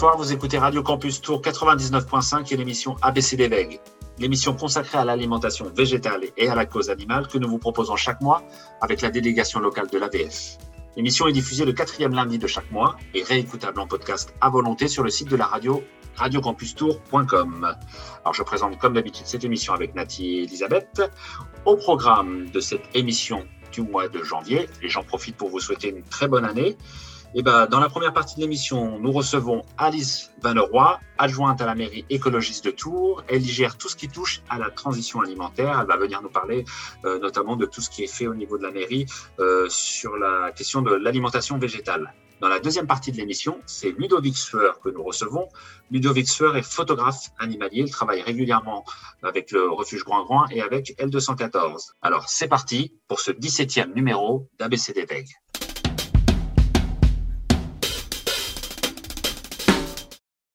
Bonsoir, vous écoutez Radio Campus Tour 99.5 et l'émission ABCD VEG, l'émission consacrée à l'alimentation végétale et à la cause animale que nous vous proposons chaque mois avec la délégation locale de l'ADF. L'émission est diffusée le quatrième lundi de chaque mois et réécoutable en podcast à volonté sur le site de la radio radiocampustour.com. Alors je présente comme d'habitude cette émission avec Nathalie et Elisabeth. Au programme de cette émission du mois de janvier, et j'en profite pour vous souhaiter une très bonne année, eh ben, dans la première partie de l'émission, nous recevons Alice Van adjointe à la mairie écologiste de Tours. Elle gère tout ce qui touche à la transition alimentaire. Elle va venir nous parler euh, notamment de tout ce qui est fait au niveau de la mairie euh, sur la question de l'alimentation végétale. Dans la deuxième partie de l'émission, c'est Ludovic Sueur que nous recevons. Ludovic Sueur est photographe animalier. Il travaille régulièrement avec le refuge Grand-Grand et avec L214. Alors, c'est parti pour ce 17e numéro d'ABCD VEG.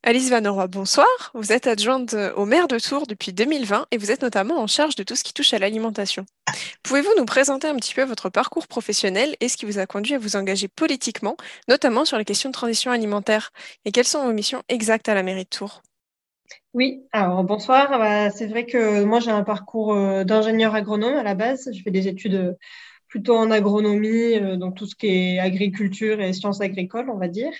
Alice Van bonsoir. Vous êtes adjointe au maire de Tours depuis 2020 et vous êtes notamment en charge de tout ce qui touche à l'alimentation. Pouvez-vous nous présenter un petit peu votre parcours professionnel et ce qui vous a conduit à vous engager politiquement, notamment sur les questions de transition alimentaire? Et quelles sont vos missions exactes à la mairie de Tours? Oui, alors bonsoir. Bah, c'est vrai que moi j'ai un parcours euh, d'ingénieur agronome à la base. Je fais des études euh, plutôt en agronomie, euh, donc tout ce qui est agriculture et sciences agricoles, on va dire.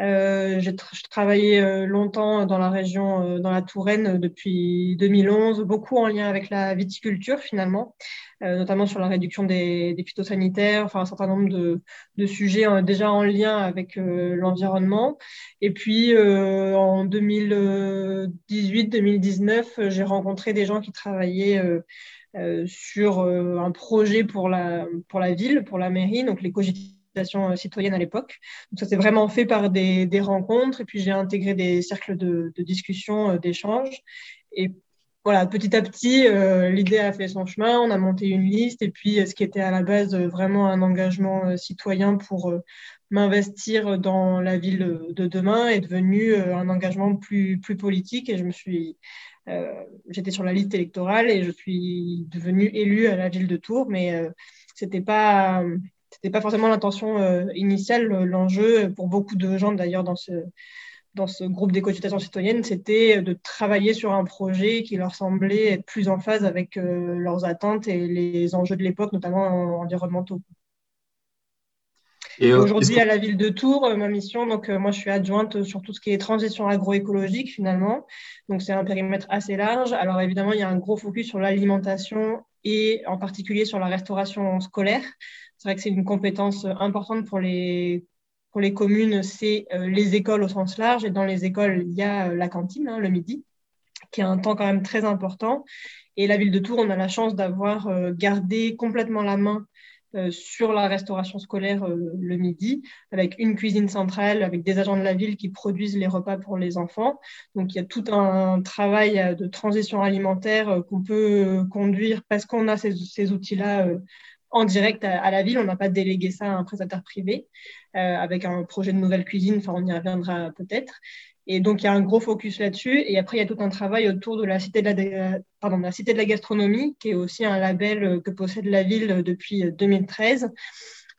Euh, j'ai travaillé euh, longtemps dans la région, euh, dans la Touraine depuis 2011, beaucoup en lien avec la viticulture finalement, notamment sur la réduction des, des, phytosanitaires, enfin un certain nombre de, de sujets déjà en lien avec l'environnement. Et puis en 2018-2019, j'ai rencontré des gens qui travaillaient sur un projet pour la, pour la ville, pour la mairie, donc les euh, citoyenne à l'époque. Donc ça s'est vraiment fait par des, rencontres. Et puis j'ai intégré des cercles de, discussion, euh, d'échange. Et voilà, petit à petit, euh, l'idée a fait son chemin, on a monté une liste. Et puis ce qui était à la base vraiment un engagement citoyen pour m'investir dans la ville de demain est devenu un engagement plus, plus politique. Et je me suis j'étais sur la liste électorale et je suis devenue élue à la ville de Tours, mais c'était pas n'était pas forcément l'intention euh, initiale. L'enjeu, pour beaucoup de gens d'ailleurs dans ce, dans ce groupe d'éco-éducation citoyenne, c'était de travailler sur un projet qui leur semblait être plus en phase avec euh, leurs attentes et les enjeux de l'époque, notamment environnementaux. Euh, aujourd'hui, à la ville de Tours, ma mission, donc moi je suis adjointe sur tout ce qui est transition agroécologique finalement. Donc c'est un périmètre assez large. Alors évidemment, il y a un gros focus sur l'alimentation et en particulier sur la restauration scolaire. C'est vrai que c'est une compétence importante pour les, pour les communes, c'est euh, les écoles au sens large. Et dans les écoles, il y a euh, la cantine, hein, le midi, qui a un temps quand même très important. Et la ville de Tours, on a la chance d'avoir euh, gardé complètement la main sur la restauration scolaire le midi, avec une cuisine centrale, avec des agents de la ville qui produisent les repas pour les enfants. Donc il y a tout un travail de transition alimentaire qu'on peut conduire parce qu'on a ces outils-là en direct à, la ville. On n'a pas délégué ça à un prestataire privé euh, avec un projet de nouvelle cuisine. Enfin, on y reviendra peut-être. Et donc, il y a un gros focus là-dessus. Et après, il y a tout un travail autour de la Cité de la, gastronomie, qui est aussi un label que possède la ville depuis 2013.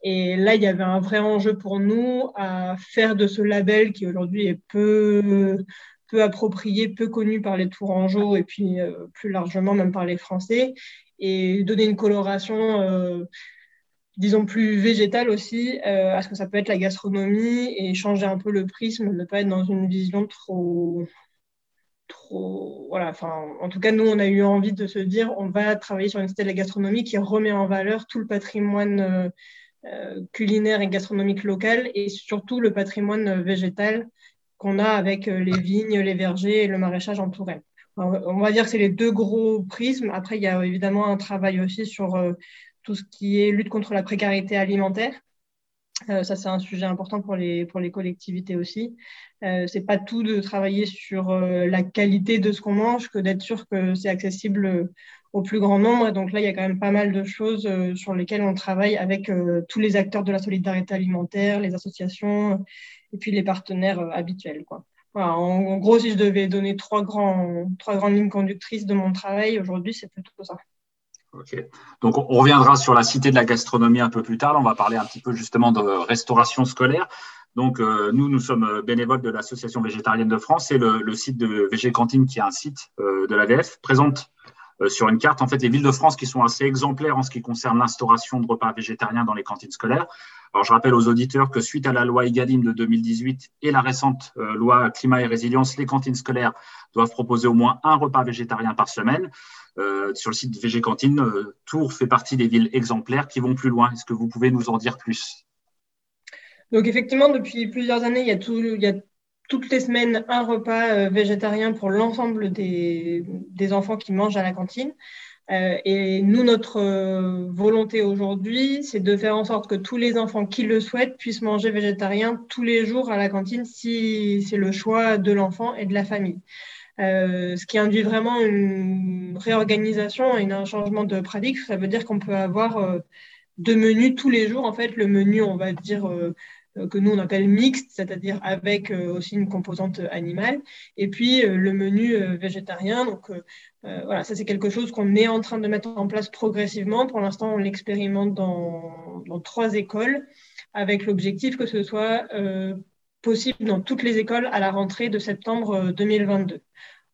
Et là, il y avait un vrai enjeu pour nous à faire de ce label, qui aujourd'hui est peu, peu approprié, peu connu par les Tourangeaux et puis euh, plus largement même par les Français, et donner une coloration, euh, disons, plus végétale aussi euh, à ce que ça peut être la gastronomie et changer un peu le prisme, ne pas être dans une vision trop. trop voilà, en tout cas, nous, on a eu envie de se dire on va travailler sur une cité de la gastronomie qui remet en valeur tout le patrimoine euh, culinaire et gastronomique local et surtout le patrimoine végétal qu'on a avec les vignes, les vergers et le maraîchage en Touraine on va dire que c'est les deux gros prismes. Après, il y a évidemment un travail aussi sur euh, tout ce qui est lutte contre la précarité alimentaire. Euh, ça, c'est un sujet important pour les, pour les collectivités aussi. Euh, c'est pas tout de travailler sur euh, la qualité de ce qu'on mange que d'être sûr que c'est accessible au plus grand nombre. donc là, il y a quand même pas mal de choses sur lesquelles on travaille avec tous les acteurs de la solidarité alimentaire, les associations et puis les partenaires habituels. Quoi en, gros, si je devais donner trois, grandes lignes conductrices de mon travail aujourd'hui, c'est plutôt ça. Ok. Donc, on reviendra sur la cité de la gastronomie un peu plus tard. on va parler un petit peu justement de restauration scolaire. Donc, nous, nous sommes bénévoles de l'Association végétarienne de France et le, site de VG Cantine, qui est un site de l'ADF, présente sur une carte en fait les villes de France qui sont assez exemplaires en ce qui concerne l'instauration de repas végétariens dans les cantines scolaires. Alors, je rappelle aux auditeurs que suite à la loi EGalim de 2018 et la récente euh, loi climat et résilience, les cantines scolaires doivent proposer au moins un repas végétarien par semaine. Euh, sur le site VG Cantine, euh, Tours fait partie des villes exemplaires qui vont plus loin. Est-ce que vous pouvez nous en dire plus? Donc, effectivement, depuis plusieurs années, il y a, toutes les semaines un repas végétarien pour l'ensemble des, enfants qui mangent à la cantine. Euh, et nous, notre euh, volonté aujourd'hui, c'est de faire en sorte que tous les enfants qui le souhaitent puissent manger végétarien tous les jours à la cantine si c'est le choix de l'enfant et de la famille. Euh, ce qui induit vraiment une réorganisation et un changement de pratique. Ça veut dire qu'on peut avoir deux menus tous les jours. En fait, le menu, on va dire que nous on appelle mixte, c'est-à-dire avec aussi une composante animale, et puis le menu végétarien. Donc euh, voilà, ça c'est quelque chose qu'on est en train de mettre en place progressivement. Pour l'instant, on l'expérimente dans, trois écoles avec l'objectif que ce soit euh, possible dans toutes les écoles à la rentrée de septembre 2022.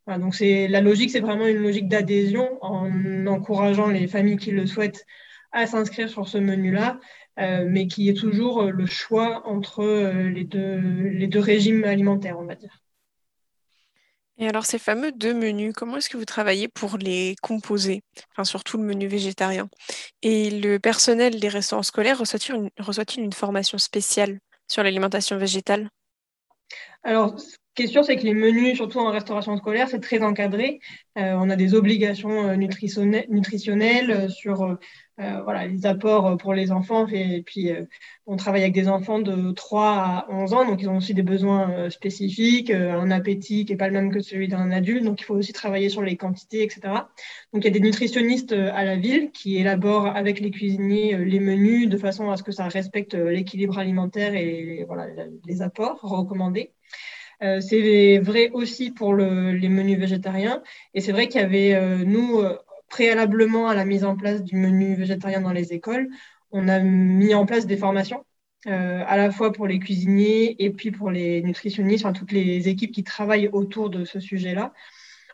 Euh, donc c'est la logique, c'est vraiment une logique d'adhésion en encourageant les familles qui le souhaitent à s'inscrire sur ce menu-là, mais qui est toujours le choix entre les deux régimes alimentaires, on va dire. Et alors, ces fameux deux menus, comment est-ce que vous travaillez pour les composer? Enfin, surtout le menu végétarien. Et le personnel des restaurants scolaires reçoit-il une, une formation spéciale sur l'alimentation végétale? Alors, ce qui est sûr, c'est que les menus, surtout en restauration scolaire, c'est très encadré. Euh, on a des obligations euh, nutritionnelles euh, sur euh, voilà, les apports pour les enfants. Et, puis, euh, on travaille avec des enfants de 3 à 11 ans, donc ils ont aussi des besoins euh, spécifiques, un appétit qui n'est pas le même que celui d'un adulte, donc il faut aussi travailler sur les quantités, etc. Donc, il y a des nutritionnistes à la ville qui élaborent avec les cuisiniers les menus de façon à ce que ça respecte l'équilibre alimentaire et voilà, les apports recommandés. c'est vrai aussi pour les menus végétariens. Et c'est vrai qu'il y avait, nous, préalablement à la mise en place du menu végétarien dans les écoles, on a mis en place des formations, euh, à la fois pour les cuisiniers et puis pour les nutritionnistes, enfin toutes les équipes qui travaillent autour de ce sujet-là,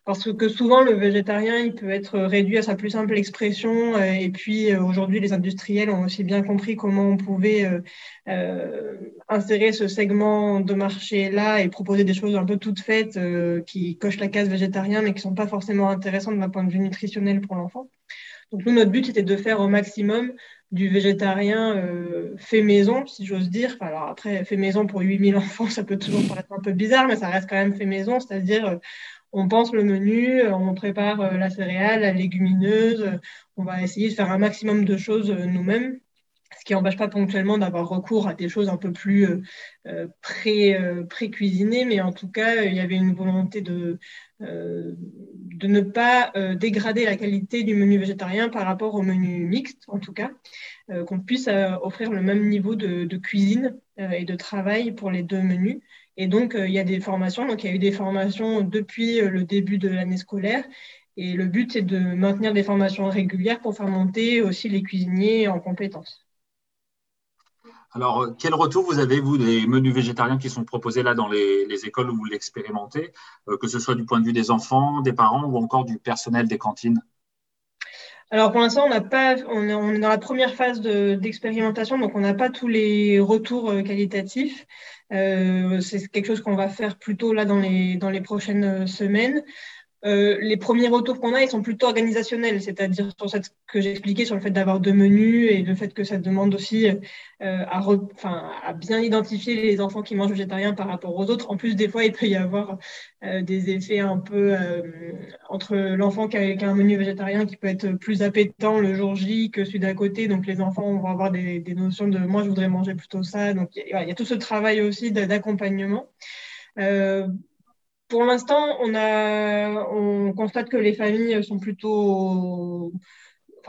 parce que souvent, le végétarien, il peut être réduit à sa plus simple expression. Euh, et puis, euh, aujourd'hui, les industriels ont aussi bien compris comment on pouvait euh, insérer ce segment de marché-là et proposer des choses un peu toutes faites qui cochent la case végétarien, mais qui ne sont pas forcément intéressantes d'un point de vue nutritionnel pour l'enfant. Donc, nous, notre but, c'était de faire au maximum du végétarien fait maison, si j'ose dire. alors après, fait maison pour 8000 enfants, ça peut toujours paraître un peu bizarre, mais ça reste quand même fait maison, c'est-à-dire on pense le menu, euh, on prépare euh, la céréale, la légumineuse, euh, on va essayer de faire un maximum de choses nous-mêmes, ce qui n'empêche pas ponctuellement d'avoir recours à des choses un peu plus pré-cuisinées, mais en tout cas, il y avait une volonté de, ne pas dégrader la qualité du menu végétarien par rapport au menu mixte, en tout cas, qu'on puisse offrir le même niveau de cuisine et de travail pour les deux menus. Et donc, euh, il y a des formations. Donc, il y a eu des formations depuis euh, le début de l'année scolaire. Et le but, c'est de maintenir des formations régulières pour faire monter aussi les cuisiniers en compétences. Alors, euh, quel retour vous avez, vous, des menus végétariens qui sont proposés là dans les, écoles où vous l'expérimentez, que ce soit du point de vue des enfants, des parents ou encore du personnel des cantines? Alors pour l'instant, on n'a pas, on est, dans la première phase d'expérimentation, donc on n'a pas tous les retours qualitatifs. Euh, c'est quelque chose qu'on va faire plutôt là dans les, dans les prochaines euh, semaines. Euh, les premiers retours qu'on a, ils sont plutôt organisationnels, c'est-à-dire sur ce que j'ai expliqué sur le fait d'avoir deux menus et le fait que ça demande aussi euh, à, à, bien identifier les enfants qui mangent végétarien par rapport aux autres. En plus, des fois, il peut y avoir euh, des effets un peu entre l'enfant qui a, un menu végétarien qui peut être plus appétant le jour J que celui d'à côté. Donc, les enfants vont avoir des, des, notions de moi, je voudrais manger plutôt ça. Donc, il y, a tout ce travail aussi d'accompagnement. Euh, pour l'instant, on, on constate que les familles sont plutôt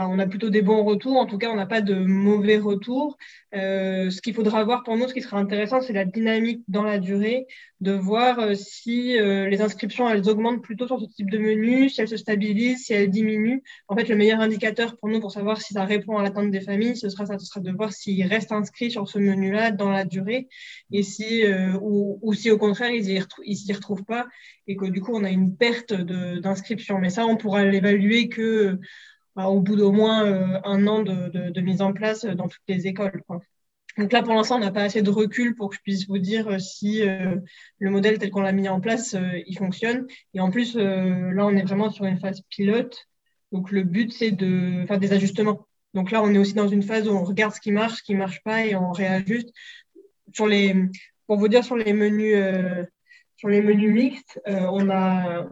on a plutôt des bons retours. En tout cas, on n'a pas de mauvais retours. Euh, ce qu'il faudra voir pour nous, ce qui sera intéressant, c'est la dynamique dans la durée, de voir euh, si euh, les inscriptions, elles augmentent plutôt sur ce type de menu, si elles se stabilisent, si elles diminuent. En fait, le meilleur indicateur pour nous, pour savoir si ça répond à l'attente des familles, ce sera, ça, ce sera de voir s'ils restent inscrits sur ce menu-là dans la durée, et si, ou, si au contraire, ils ne s'y retrouvent pas, et que du coup, on a une perte d'inscription. Mais ça, on pourra l'évaluer que au bout d'au moins euh, un an de, mise en place dans toutes les écoles. Donc là, pour l'instant, on n'a pas assez de recul pour que je puisse vous dire euh, si euh, le modèle tel qu'on l'a mis en place, il fonctionne. Et en plus, là, on est vraiment sur une phase pilote. Donc le but, c'est de faire des ajustements. Donc là, on est aussi dans une phase où on regarde ce qui marche, ce qui ne marche pas et on réajuste. Sur les, pour vous dire, sur les menus, sur les menus mixtes, on a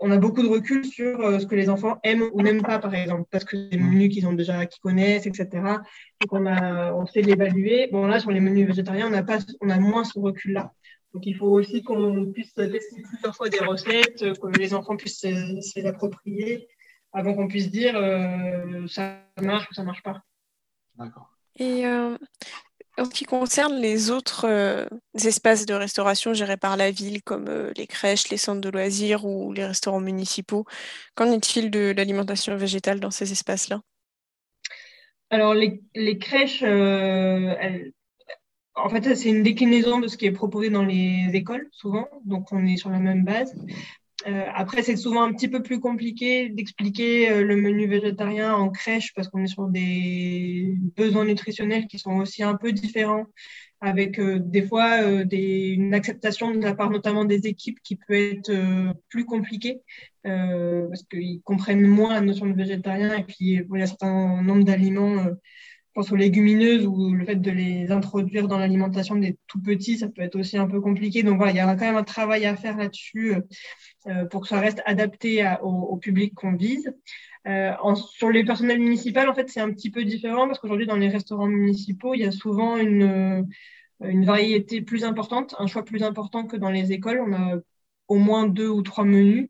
on a beaucoup de recul sur euh, ce que les enfants aiment ou n'aiment pas, par exemple, parce que c'est des menus qu'ils ont déjà, qu'ils connaissent, etc. Donc on a, on sait l'évaluer. Bon là, sur les menus végétariens, on a pas, on a moins ce recul-là. Donc il faut aussi qu'on puisse tester plusieurs fois des recettes, que les enfants puissent se, les approprier, avant qu'on puisse dire euh, ça marche ou ça marche pas. D'accord. Et euh, en ce qui concerne les autres euh, espaces de restauration gérés par la ville, comme euh, les crèches, les centres de loisirs ou les restaurants municipaux, qu'en est-il de l'alimentation végétale dans ces espaces-là? Alors, les, crèches, euh, en fait, c'est une déclinaison de ce qui est proposé dans les écoles, souvent, donc on est sur la même base. Euh, après, c'est souvent un petit peu plus compliqué d'expliquer euh, le menu végétarien en crèche parce qu'on est sur des besoins nutritionnels qui sont aussi un peu différents, avec euh, des fois une acceptation de la part notamment des équipes qui peut être plus compliquée parce qu'ils comprennent moins la notion de végétarien et puis il y a un certain nombre d'aliments pense aux légumineuses ou le fait de les introduire dans l'alimentation des tout petits, ça peut être aussi un peu compliqué. Donc voilà, il y a quand même un travail à faire là-dessus euh, pour que ça reste adapté au, public qu'on vise. Euh, sur les personnels municipaux, en fait, c'est un petit peu différent parce qu'aujourd'hui, dans les restaurants municipaux, il y a souvent une, une variété plus importante, un choix plus important que dans les écoles. On a au moins deux ou trois menus.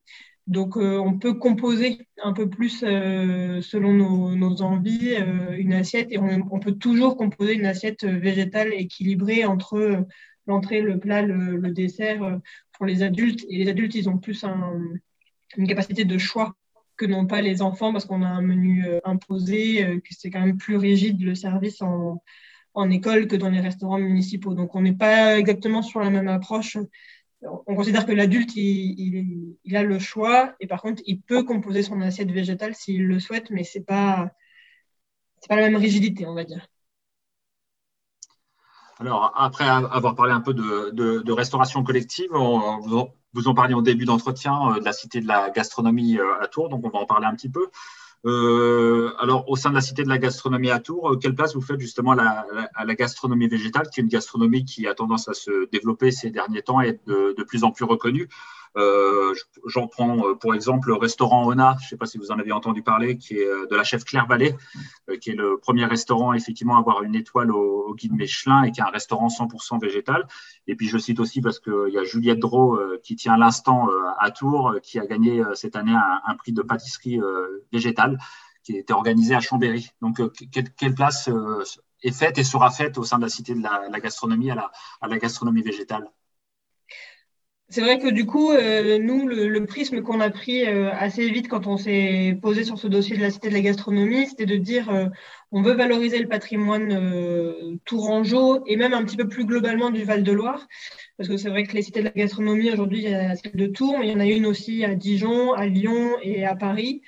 Donc, euh, on peut composer un peu plus euh, selon nos, envies euh, une assiette et on, peut toujours composer une assiette végétale équilibrée entre l'entrée, le plat, le, dessert pour les adultes. Et les adultes, ils ont plus une capacité de choix que n'ont pas les enfants parce qu'on a un menu imposé, que c'est quand même plus rigide le service en, en école que dans les restaurants municipaux. Donc, on n'est pas exactement sur la même approche on considère que l'adulte, il, a le choix et par contre, il peut composer son assiette végétale s'il le souhaite, mais ce n'est pas, pas la même rigidité, on va dire. Alors, après avoir parlé un peu de, restauration collective, vous en parliez au début d'entretien euh, de la Cité de la gastronomie euh, à Tours, donc on va en parler un petit peu. Euh, alors, au sein de la Cité de la gastronomie à Tours, euh, quelle place vous faites justement à la, gastronomie végétale, qui est une gastronomie qui a tendance à se développer ces derniers temps et être de plus en plus reconnue? J'en prends euh, pour exemple le restaurant Ona, je ne sais pas si vous en avez entendu parler, qui est euh, de la chef Claire Vallée, qui est le premier restaurant effectivement à avoir une étoile au, guide Michelin et qui est un restaurant 100% végétal. Et puis je cite aussi parce qu'il y a Juliette Drault qui tient l'instant à Tours, qui a gagné cette année un, prix de pâtisserie végétale qui été organisé à Chambéry. Donc quelle, place est faite et sera faite au sein de la cité de la, gastronomie à la gastronomie végétale? C'est vrai que du coup, euh, nous, le, prisme qu'on a pris euh, assez vite quand on s'est posé sur ce dossier de la Cité de la gastronomie, c'était de dire euh, on veut valoriser le patrimoine tourangeau et même un petit peu plus globalement du Val-de-Loire. Parce que c'est vrai que les cités de la gastronomie, aujourd'hui, il y a celle de Tours, mais il y en a une aussi à Dijon, à Lyon et à Paris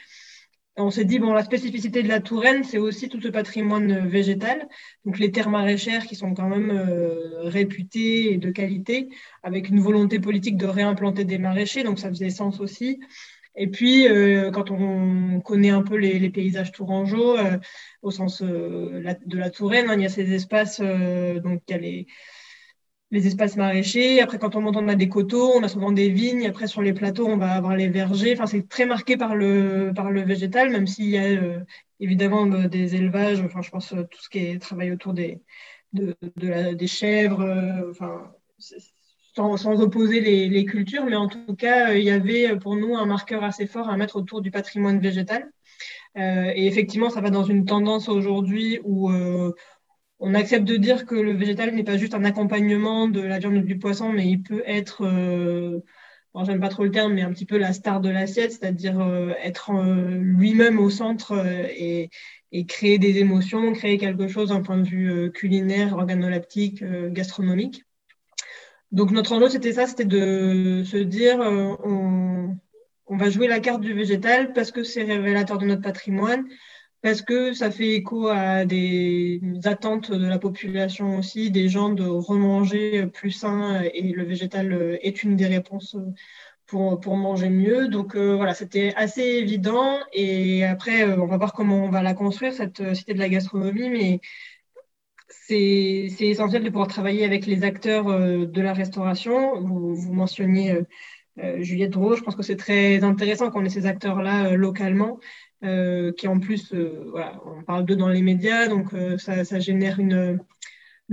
on s'est dit, bon, la spécificité de la Touraine, c'est aussi tout ce patrimoine végétal, donc les terres maraîchères qui sont quand même euh, réputées et de qualité, avec une volonté politique de réimplanter des maraîchers, donc ça faisait sens aussi. Et puis, euh, quand on connaît un peu les, paysages tourangeaux, euh, au sens de la Touraine, hein, il y a ces espaces, donc il y a les les espaces maraîchers. Après, quand on monte, on a des coteaux, on a souvent des vignes. Après, sur les plateaux, on va avoir les vergers. Enfin, c'est très marqué par le, par le végétal, même s'il y a euh, évidemment euh, des élevages. Enfin, je pense euh, tout ce qui est travail autour des, de, des chèvres. enfin, sans, sans, opposer les, les, cultures, mais en tout cas, il y avait pour nous un marqueur assez fort à mettre autour du patrimoine végétal. et effectivement, ça va dans une tendance aujourd'hui où on accepte de dire que le végétal n'est pas juste un accompagnement de la viande ou du poisson, mais il peut être, euh, j'aime pas trop le terme, mais un petit peu la star de l'assiette, c'est-à-dire euh, être euh, lui-même au centre et, créer des émotions, créer quelque chose d'un point de vue culinaire, organoleptique, gastronomique. Donc notre enjeu, c'était ça, c'était de se dire, on va jouer la carte du végétal parce que c'est révélateur de notre patrimoine, parce que ça fait écho à des attentes de la population aussi, des gens de remanger plus sain et le végétal est une des réponses pour, pour manger mieux. Donc euh, voilà, c'était assez évident et après euh, on va voir comment on va la construire, cette cité de la gastronomie, mais c'est essentiel de pouvoir travailler avec les acteurs euh, de la restauration. Vous, mentionniez Juliette Drouot, je pense que c'est très intéressant qu'on ait ces acteurs-là localement euh, qui en plus, euh, on parle d'eux dans les médias, donc euh, ça, génère une,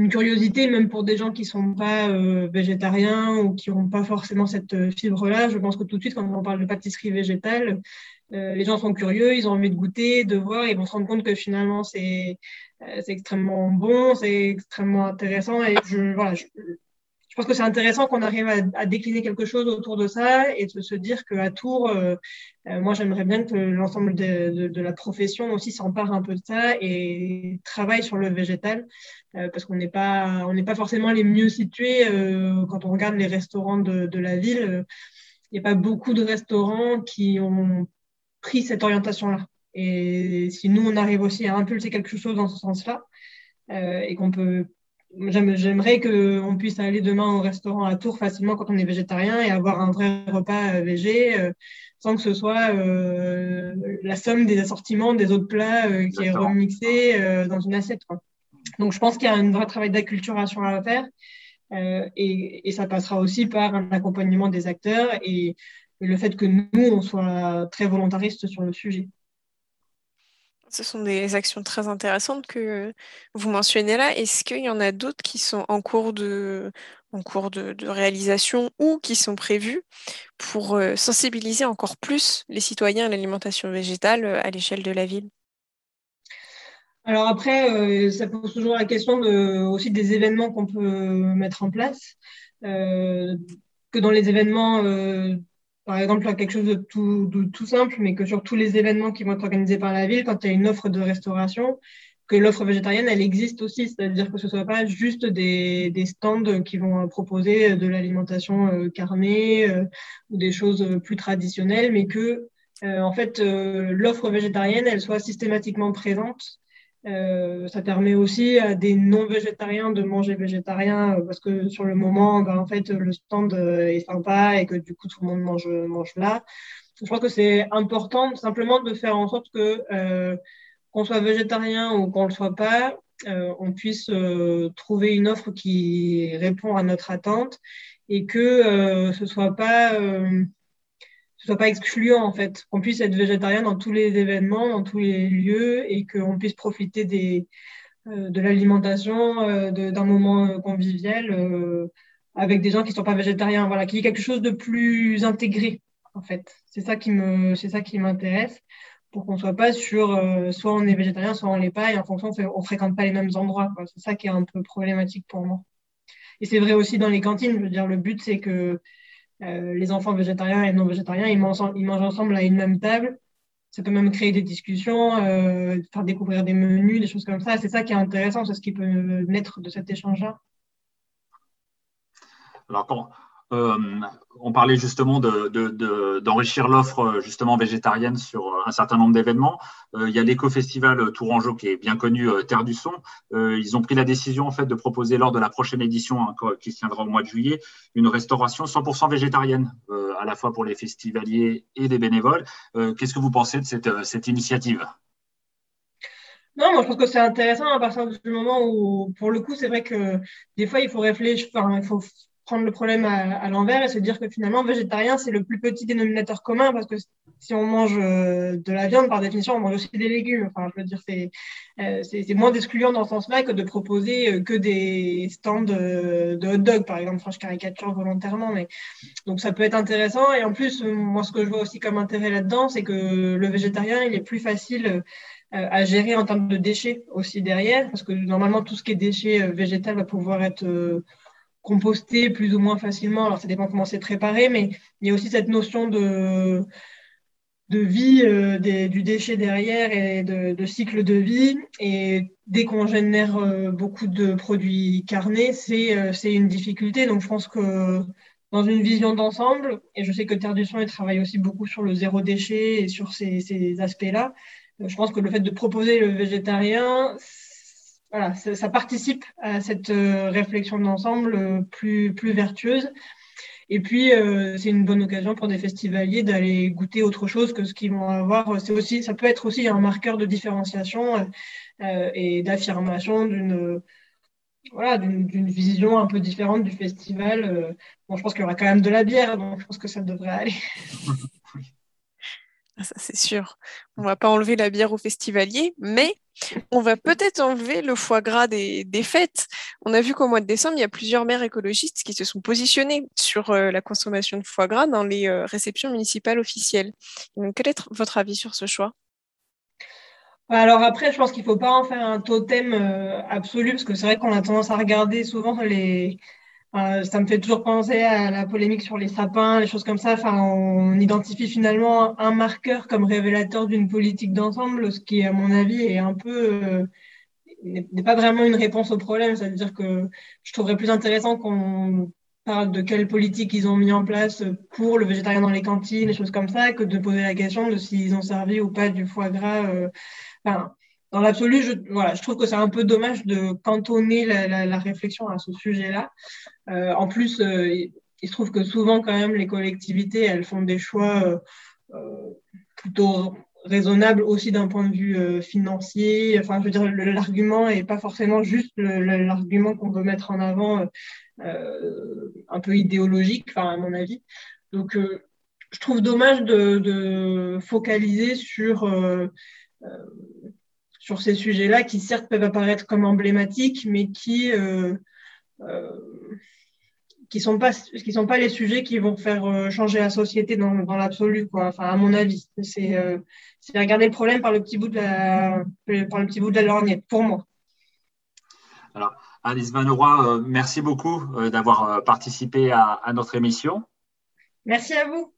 curiosité, même pour des gens qui ne sont pas végétariens ou qui n'ont pas forcément cette fibre-là. Je pense que tout de suite, quand on parle de pâtisserie végétale, les gens sont curieux, ils ont envie de goûter, de voir, ils vont se rendre compte que finalement, c'est extrêmement bon, c'est extrêmement intéressant. Et je, voilà, pense que c'est intéressant qu'on arrive à, décliner quelque chose autour de ça et de se dire qu'à Tours, euh, euh, moi j'aimerais bien que l'ensemble de, la profession aussi s'empare un peu de ça et travaille sur le végétal euh, parce qu'on n'est pas, on pas forcément les mieux situés quand on regarde les restaurants de la ville. Il n'y a pas beaucoup de restaurants qui ont pris cette orientation-là. Et si nous, on arrive aussi à impulser quelque chose dans ce sens-là, et qu'on peut J'aimerais qu'on puisse aller demain au restaurant à Tours facilement quand on est végétarien et avoir un vrai repas euh, végé euh, sans que ce soit euh, la somme des assortiments des autres plats qui est remixé dans une assiette. Donc je pense qu'il y a un vrai travail d'acculturation à faire et, et, ça passera aussi par un accompagnement des acteurs et le fait que nous, on soit très volontaristes sur le sujet. Ce sont des actions très intéressantes que vous mentionnez là. Est-ce qu'il y en a d'autres qui sont en cours de, réalisation ou qui sont prévues pour euh, sensibiliser encore plus les citoyens à l'alimentation végétale euh, à l'échelle de la ville? Alors après, euh, ça pose toujours la question aussi des événements qu'on peut mettre en place. que dans les événements par exemple, quelque chose de tout, simple, mais que sur tous les événements qui vont être organisés par la ville, quand il y a une offre de restauration, que l'offre végétarienne, elle existe aussi, c'est-à-dire que ce ne soit pas juste des, stands qui vont proposer de l'alimentation euh, carnée euh, ou des choses plus traditionnelles, mais que, euh, en fait, l'offre végétarienne, elle soit systématiquement présente euh, ça permet aussi à des non-végétariens de manger végétarien euh, parce que sur le moment, ben, en fait, le stand euh, est sympa et que du coup, tout le monde mange, là. Je crois que c'est important simplement de faire en sorte que qu'on soit végétarien ou qu'on ne le soit pas, on puisse trouver une offre qui répond à notre attente et que ce soit pas soit pas excluant en fait, qu'on puisse être végétarien dans tous les événements, dans tous les lieux et qu'on puisse profiter euh, de l'alimentation, euh, d'un moment euh, convivial avec des gens qui ne sont pas végétariens. Voilà, qu'il y ait quelque chose de plus intégré en fait. C'est ça qui me, c'est ça qui m'intéresse pour qu'on soit pas sur soit on est végétarien, soit on l'est pas et en fonction on, fréquente pas les mêmes endroits. C'est ça qui est un peu problématique pour moi. Et c'est vrai aussi dans les cantines. Je veux dire, le but c'est que euh, les enfants végétariens et non végétariens, ils mangent, ensemble à une même table. Ça peut même créer des discussions, euh, faire découvrir des menus, des choses comme ça. C'est ça qui est intéressant, c'est ce qui peut naître de cet échange-là. Alors, on parlait justement d'enrichir l'offre euh, justement végétarienne sur euh, un certain nombre d'événements. il y a l'éco-festival Tourangeau qui est bien connu, Terre du Son. ils ont pris la décision en fait de proposer lors de la prochaine édition hein, qui se tiendra au mois de juillet une restauration 100% végétarienne, à la fois pour les festivaliers et les bénévoles. Qu'est-ce que vous pensez de cette, initiative? Non, moi je pense que c'est intéressant à partir du moment où, pour le coup, c'est vrai que des fois il faut réfléchir, prendre le problème à, l'envers et se dire que finalement, végétarien, c'est le plus petit dénominateur commun parce que si on mange euh, de la viande, par définition, on mange aussi des légumes. Enfin, je veux dire, c'est euh, moins excluant dans ce sens-là que de proposer euh, que des stands de, hot dog, par exemple. Enfin, je caricature volontairement, mais donc ça peut être intéressant. Et en plus, moi, ce que je vois aussi comme intérêt là-dedans, c'est que le végétarien, il est plus facile à gérer en termes de déchets aussi derrière, parce que normalement, tout ce qui est déchets végétal va pouvoir être composter plus ou moins facilement. Alors, ça dépend comment c'est préparé, mais il y a aussi cette notion de, de vie euh, du déchet derrière et de, cycle de vie. Et dès qu'on génère euh, beaucoup de produits carnés, euh, c'est une difficulté. Donc, je pense que dans une vision d'ensemble, et je sais que Terre du Son travaille aussi beaucoup sur le zéro déchet et sur ces, ces aspects-là, je pense que le fait de proposer le végétarien, voilà, ça, participe à cette euh, réflexion d'ensemble euh, plus, plus vertueuse. Et puis, euh, c'est une bonne occasion pour des festivaliers d'aller goûter autre chose que ce qu'ils vont avoir. C'est aussi, ça peut être aussi un marqueur de différenciation et d'affirmation d'une voilà, vision un peu différente du festival. bon, je pense qu'il y aura quand même de la bière, donc je pense que ça devrait aller. Ah, ça, c'est sûr. On va pas enlever la bière aux festivaliers, mais on va peut-être enlever le foie gras des, fêtes. On a vu qu'au mois de décembre, il y a plusieurs maires écologistes qui se sont positionnés sur euh, la consommation de foie gras dans les euh, réceptions municipales officielles. quel est votre avis sur ce choix? Alors après, je pense qu'il ne faut pas en faire un totem euh, absolu, parce que c'est vrai qu'on a tendance à regarder souvent les, ça me fait toujours penser à la polémique sur les sapins, les choses comme ça. Enfin, on identifie finalement un marqueur comme révélateur d'une politique d'ensemble, ce qui, à mon avis, euh, n'est pas vraiment une réponse au problème. C'est-à-dire que je trouverais plus intéressant qu'on parle de quelle politique ils ont mis en place pour le végétarien dans les cantines, les choses comme ça, que de poser la question de s'ils ont servi ou pas du foie gras. Euh, enfin, dans l'absolu, je, voilà, je trouve que c'est un peu dommage de cantonner la, réflexion à ce sujet-là. Euh, en plus, euh, il se trouve que souvent, quand même, les collectivités, elles font des choix euh, plutôt raisonnables aussi d'un point de vue financier. Enfin, je veux dire, l'argument n'est pas forcément juste l'argument qu'on veut mettre en avant, un peu idéologique, enfin, à mon avis. Donc, je trouve dommage de focaliser sur sur ces sujets-là qui certes peuvent apparaître comme emblématiques, mais qui euh, euh, qui sont pas qui sont pas les sujets qui vont faire euh, changer la société dans, dans l'absolu quoi. Enfin à mon avis c'est regarder le problème par le petit bout de la par le petit bout de la lorgnette pour moi. Alors Alice Van merci beaucoup d'avoir participé à, à notre émission. Merci à vous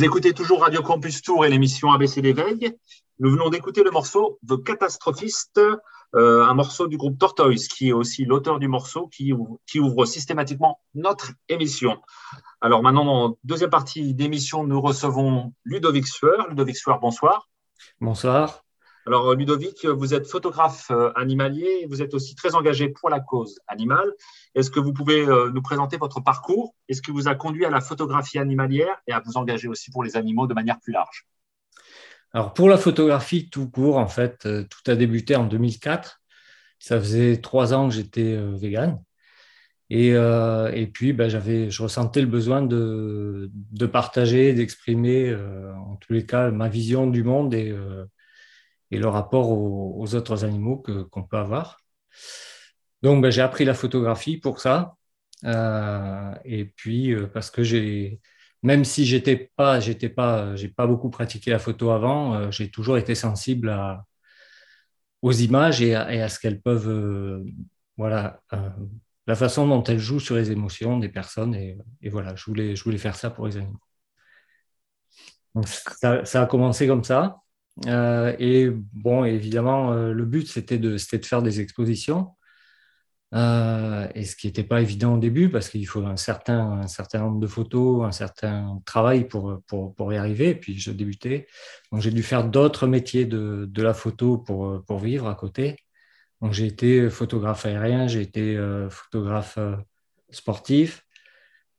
Vous écoutez toujours Radio Campus Tour et l'émission ABC Veilles. Nous venons d'écouter le morceau The Catastrophiste, euh, un morceau du groupe Tortoise, qui est aussi l'auteur du morceau qui, ouvre systématiquement notre émission. Alors maintenant, dans deuxième partie d'émission, nous recevons Ludovic Sueur. Ludovic Sueur, bonsoir. Bonsoir. Alors Ludovic, vous êtes photographe euh, animalier, vous êtes aussi très engagé pour la cause animale. Est-ce que vous pouvez euh, nous présenter votre parcours? Et ce qui vous a conduit à la photographie animalière et à vous engager aussi pour les animaux de manière plus large? Alors pour la photographie tout court, en fait, euh, tout a débuté en 2004. Ça faisait trois ans que j'étais euh, vegan. Et, et, puis, ben, j'avais, je ressentais le besoin de, de partager, d'exprimer, en tous les cas, ma vision du monde et, et le rapport aux, autres animaux que, qu'on peut avoir. Donc, ben, j'ai appris la photographie pour ça. Euh, et puis, euh, parce que j'ai, même si j'étais pas, j'étais pas, j'ai pas beaucoup pratiqué la photo avant, euh, j'ai toujours été sensible à, aux images et à, ce qu'elles peuvent, voilà, la façon dont elles jouent sur les émotions des personnes. Et, voilà, je voulais, je voulais faire ça pour les animaux. Donc, ça, ça a commencé comme ça. Et bon, évidemment, le but, c'était de, de faire des expositions. Euh, et ce qui n'était pas évident au début parce qu'il faut un certain, un certain nombre de photos, un certain travail pour, pour, pour y arriver. Puis je débutais. Donc j'ai dû faire d'autres métiers de, de, la photo pour, pour vivre à côté. Donc j'ai été photographe aérien, j'ai été euh, photographe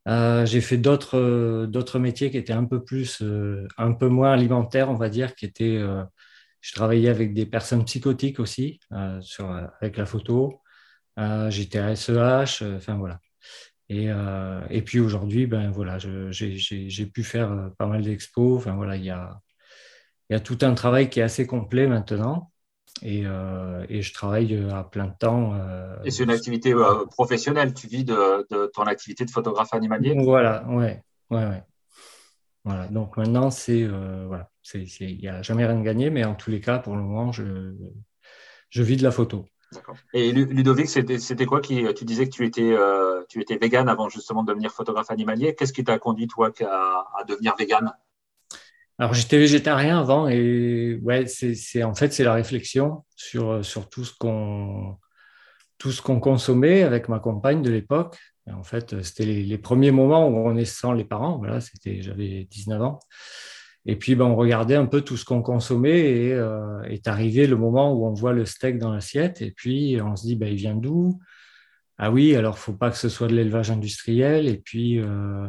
euh, j'ai fait d'autres, d'autres métiers qui étaient un peu plus, un peu moins alimentaires, on va dire, qui étaient, je travaillais avec des personnes psychotiques aussi, sur, avec la photo. Euh, j'étais à SEH, euh, enfin voilà. Et, euh, et, puis aujourd'hui, ben voilà, j'ai pu faire pas mal d'expos. Enfin voilà, il y a, il y a tout un travail qui est assez complet maintenant. Et, et je travaille à plein de temps. et c'est une activité professionnelle. Tu vis de, de, ton activité de photographe animalier? Voilà, ouais, ouais, ouais. Voilà. Donc maintenant, c'est voilà, il n'y a jamais rien de gagné, mais en tous les cas, pour le moment, je, je vis de la photo. Et Ludovic, c'était quoi qui, Tu disais que tu étais, euh, tu étais vegan avant justement de devenir photographe animalier. Qu'est-ce qui t'a conduit, toi, à, devenir vegan Alors, j'étais végétarien avant et ouais, c'est en fait, c'est la réflexion sur, sur tout ce qu'on tout ce qu'on consommait avec ma compagne de l'époque. En fait, c'était les, premiers moments où on est sans les parents. Voilà, c'était, j'avais 19 ans. Et puis, ben, on regardait un peu tout ce qu'on consommait et euh, est arrivé le moment où on voit le steak dans l'assiette et puis on se dit, ben, il vient d'où? Ah oui, alors faut pas que ce soit de l'élevage industriel. Et puis, euh,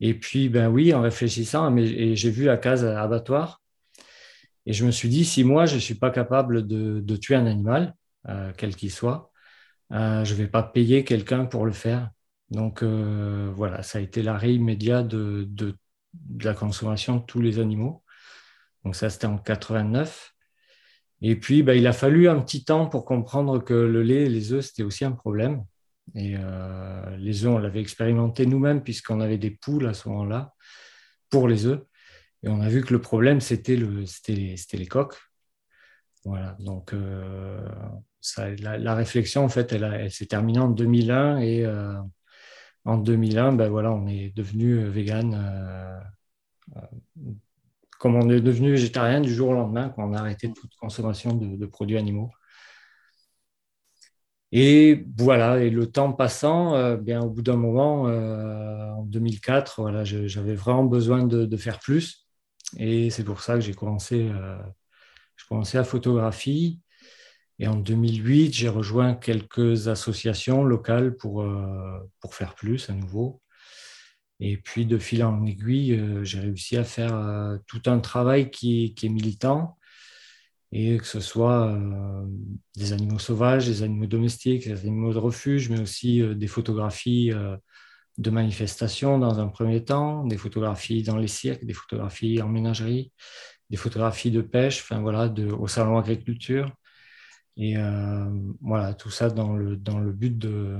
et puis, ben oui, en réfléchissant, mais, j'ai vu la case abattoir et je me suis dit, si moi, je suis pas capable de, tuer un animal, euh, quel qu'il soit, euh, je vais pas payer quelqu'un pour le faire. Donc euh, voilà, ça a été l'arrêt immédiat de, la consommation de tous les animaux. Donc ça, c'était en 89. Et puis, bah, il a fallu un petit temps pour comprendre que le lait et les œufs, c'était aussi un problème. Et euh, les œufs, on l'avait expérimenté nous-mêmes puisqu'on avait des poules à ce moment-là pour les œufs. Et on a vu que le problème, c'était le, les, coques. Voilà, donc euh, la, réflexion, en fait, elle, s'est terminée en 2001 et euh, en 2001, ben voilà, on est devenu vegan. Comme on est devenu végétarien du jour au lendemain, quand on a arrêté toute consommation de, produits animaux. Et voilà, et le temps passant, bien au bout d'un moment, en 2004, voilà, j'avais vraiment besoin de, faire plus. Et c'est pour ça que j'ai commencé, je commençais à photographie. Et en 2008, j'ai rejoint quelques associations locales pour, euh, pour faire plus à nouveau. Et puis, de fil en aiguille, euh, j'ai réussi à faire euh, tout un travail qui, est militant, et que ce soit des animaux sauvages, des animaux domestiques, des animaux de refuge, mais aussi des photographies de manifestations dans un premier temps, des photographies dans les cirques, des photographies en ménagerie, des photographies de pêche, enfin voilà, au salon agriculture. Et euh, voilà, tout ça dans le, dans le but de,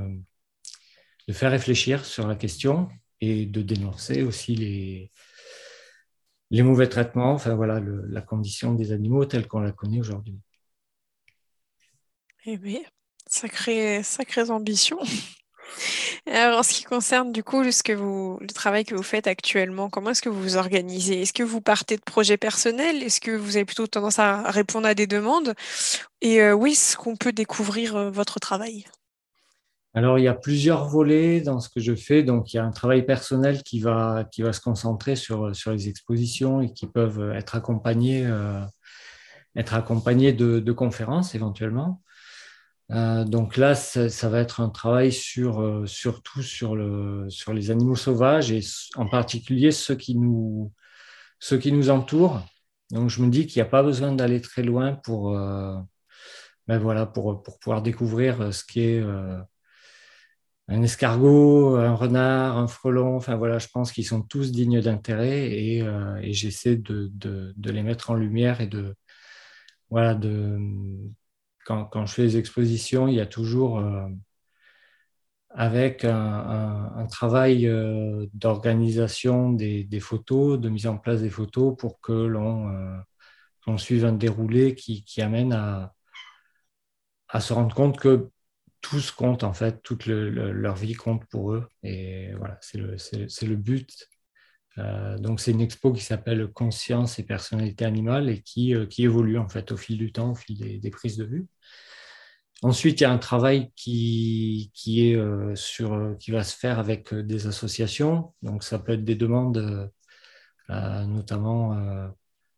de faire réfléchir sur la question et de dénoncer aussi les, les mauvais traitements, voilà, la condition des animaux telle qu'on la connaît aujourd'hui. Eh bien, sacrée, sacrée ambition. Alors, en ce qui concerne du coup le travail que vous faites actuellement, comment est-ce que vous vous organisez? Est-ce que vous partez de projets personnels? Est-ce que vous avez plutôt tendance à répondre à des demandes? Et euh, où est-ce qu'on peut découvrir euh, votre travail Alors, il y a plusieurs volets dans ce que je fais. Donc, il y a un travail personnel qui va, qui va se concentrer sur, sur les expositions et qui peuvent être accompagnés, euh, être accompagnés de, conférences éventuellement. Euh, donc là, ça, va être un travail sur, euh, surtout sur, le, sur les animaux sauvages et en particulier ceux qui nous, ceux qui nous entourent. Donc je me dis qu'il n'y a pas besoin d'aller très loin pour, ben voilà, pour, pour, pouvoir découvrir ce qu'est un escargot, un renard, un frelon. Enfin voilà, je pense qu'ils sont tous dignes d'intérêt et, et j'essaie de, les mettre en lumière et de, voilà, de quand, je fais des expositions, il y a toujours euh, avec un, travail euh, d'organisation des, photos, de mise en place des photos pour que l'on euh, suive un déroulé qui, amène à, se rendre compte que tout se compte en fait, toute leur vie compte pour eux. Et voilà, c'est le, le, but euh, donc c'est une expo qui s'appelle Conscience et personnalité animale et qui, euh, qui, évolue en fait au fil du temps, au fil des, prises de vue. Ensuite, il y a un travail qui, qui, est, euh, sur, qui va se faire avec des associations. Donc ça peut être des demandes, notamment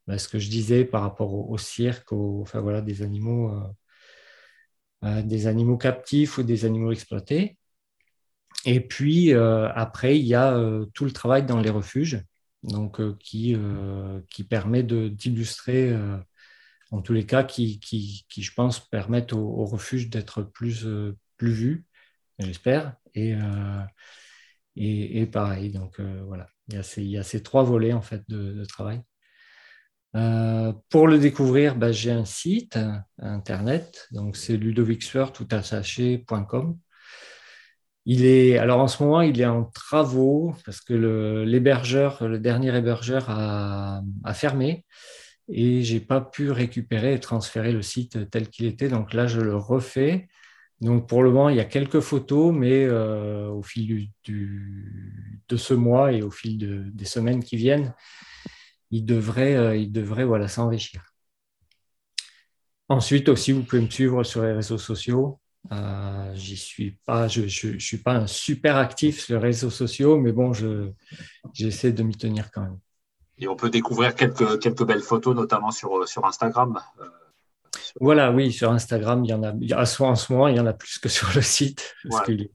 bah, ce que je disais par rapport au, cirque, enfin voilà, des animaux, des animaux captifs ou des animaux exploités. Et puis euh, après, il y a euh, tout le travail dans les refuges, donc euh, qui, qui permet d'illustrer, en tous les cas, qui, qui, qui je pense, permettent aux, refuges d'être plus, plus vus, j'espère. Et, et, et, pareil, donc voilà, il y, a ces, il y, a ces, trois volets en fait de, travail. Pour le découvrir, bah, j'ai un site internet, donc c'est ludovixfer.com. Il est, alors en ce moment, il est en travaux parce que l'hébergeur, le, dernier hébergeur a, fermé et j'ai pas pu récupérer et transférer le site tel qu'il était. Donc là, je le refais. Donc pour le moment, il y a quelques photos, mais euh, au fil de ce mois et au fil des semaines qui viennent, il devrait, euh, il devrait voilà, s'enrichir. Ensuite aussi, vous pouvez me suivre sur les réseaux sociaux. Euh, j'y suis pas, je, je, suis pas un super actif sur les réseaux sociaux, mais bon, je, j'essaie de m'y tenir quand même. Et on peut découvrir quelques, quelques belles photos, notamment sur, sur Instagram. Euh, voilà, oui, sur Instagram, il y en a, en ce moment, il y en a plus que sur le site.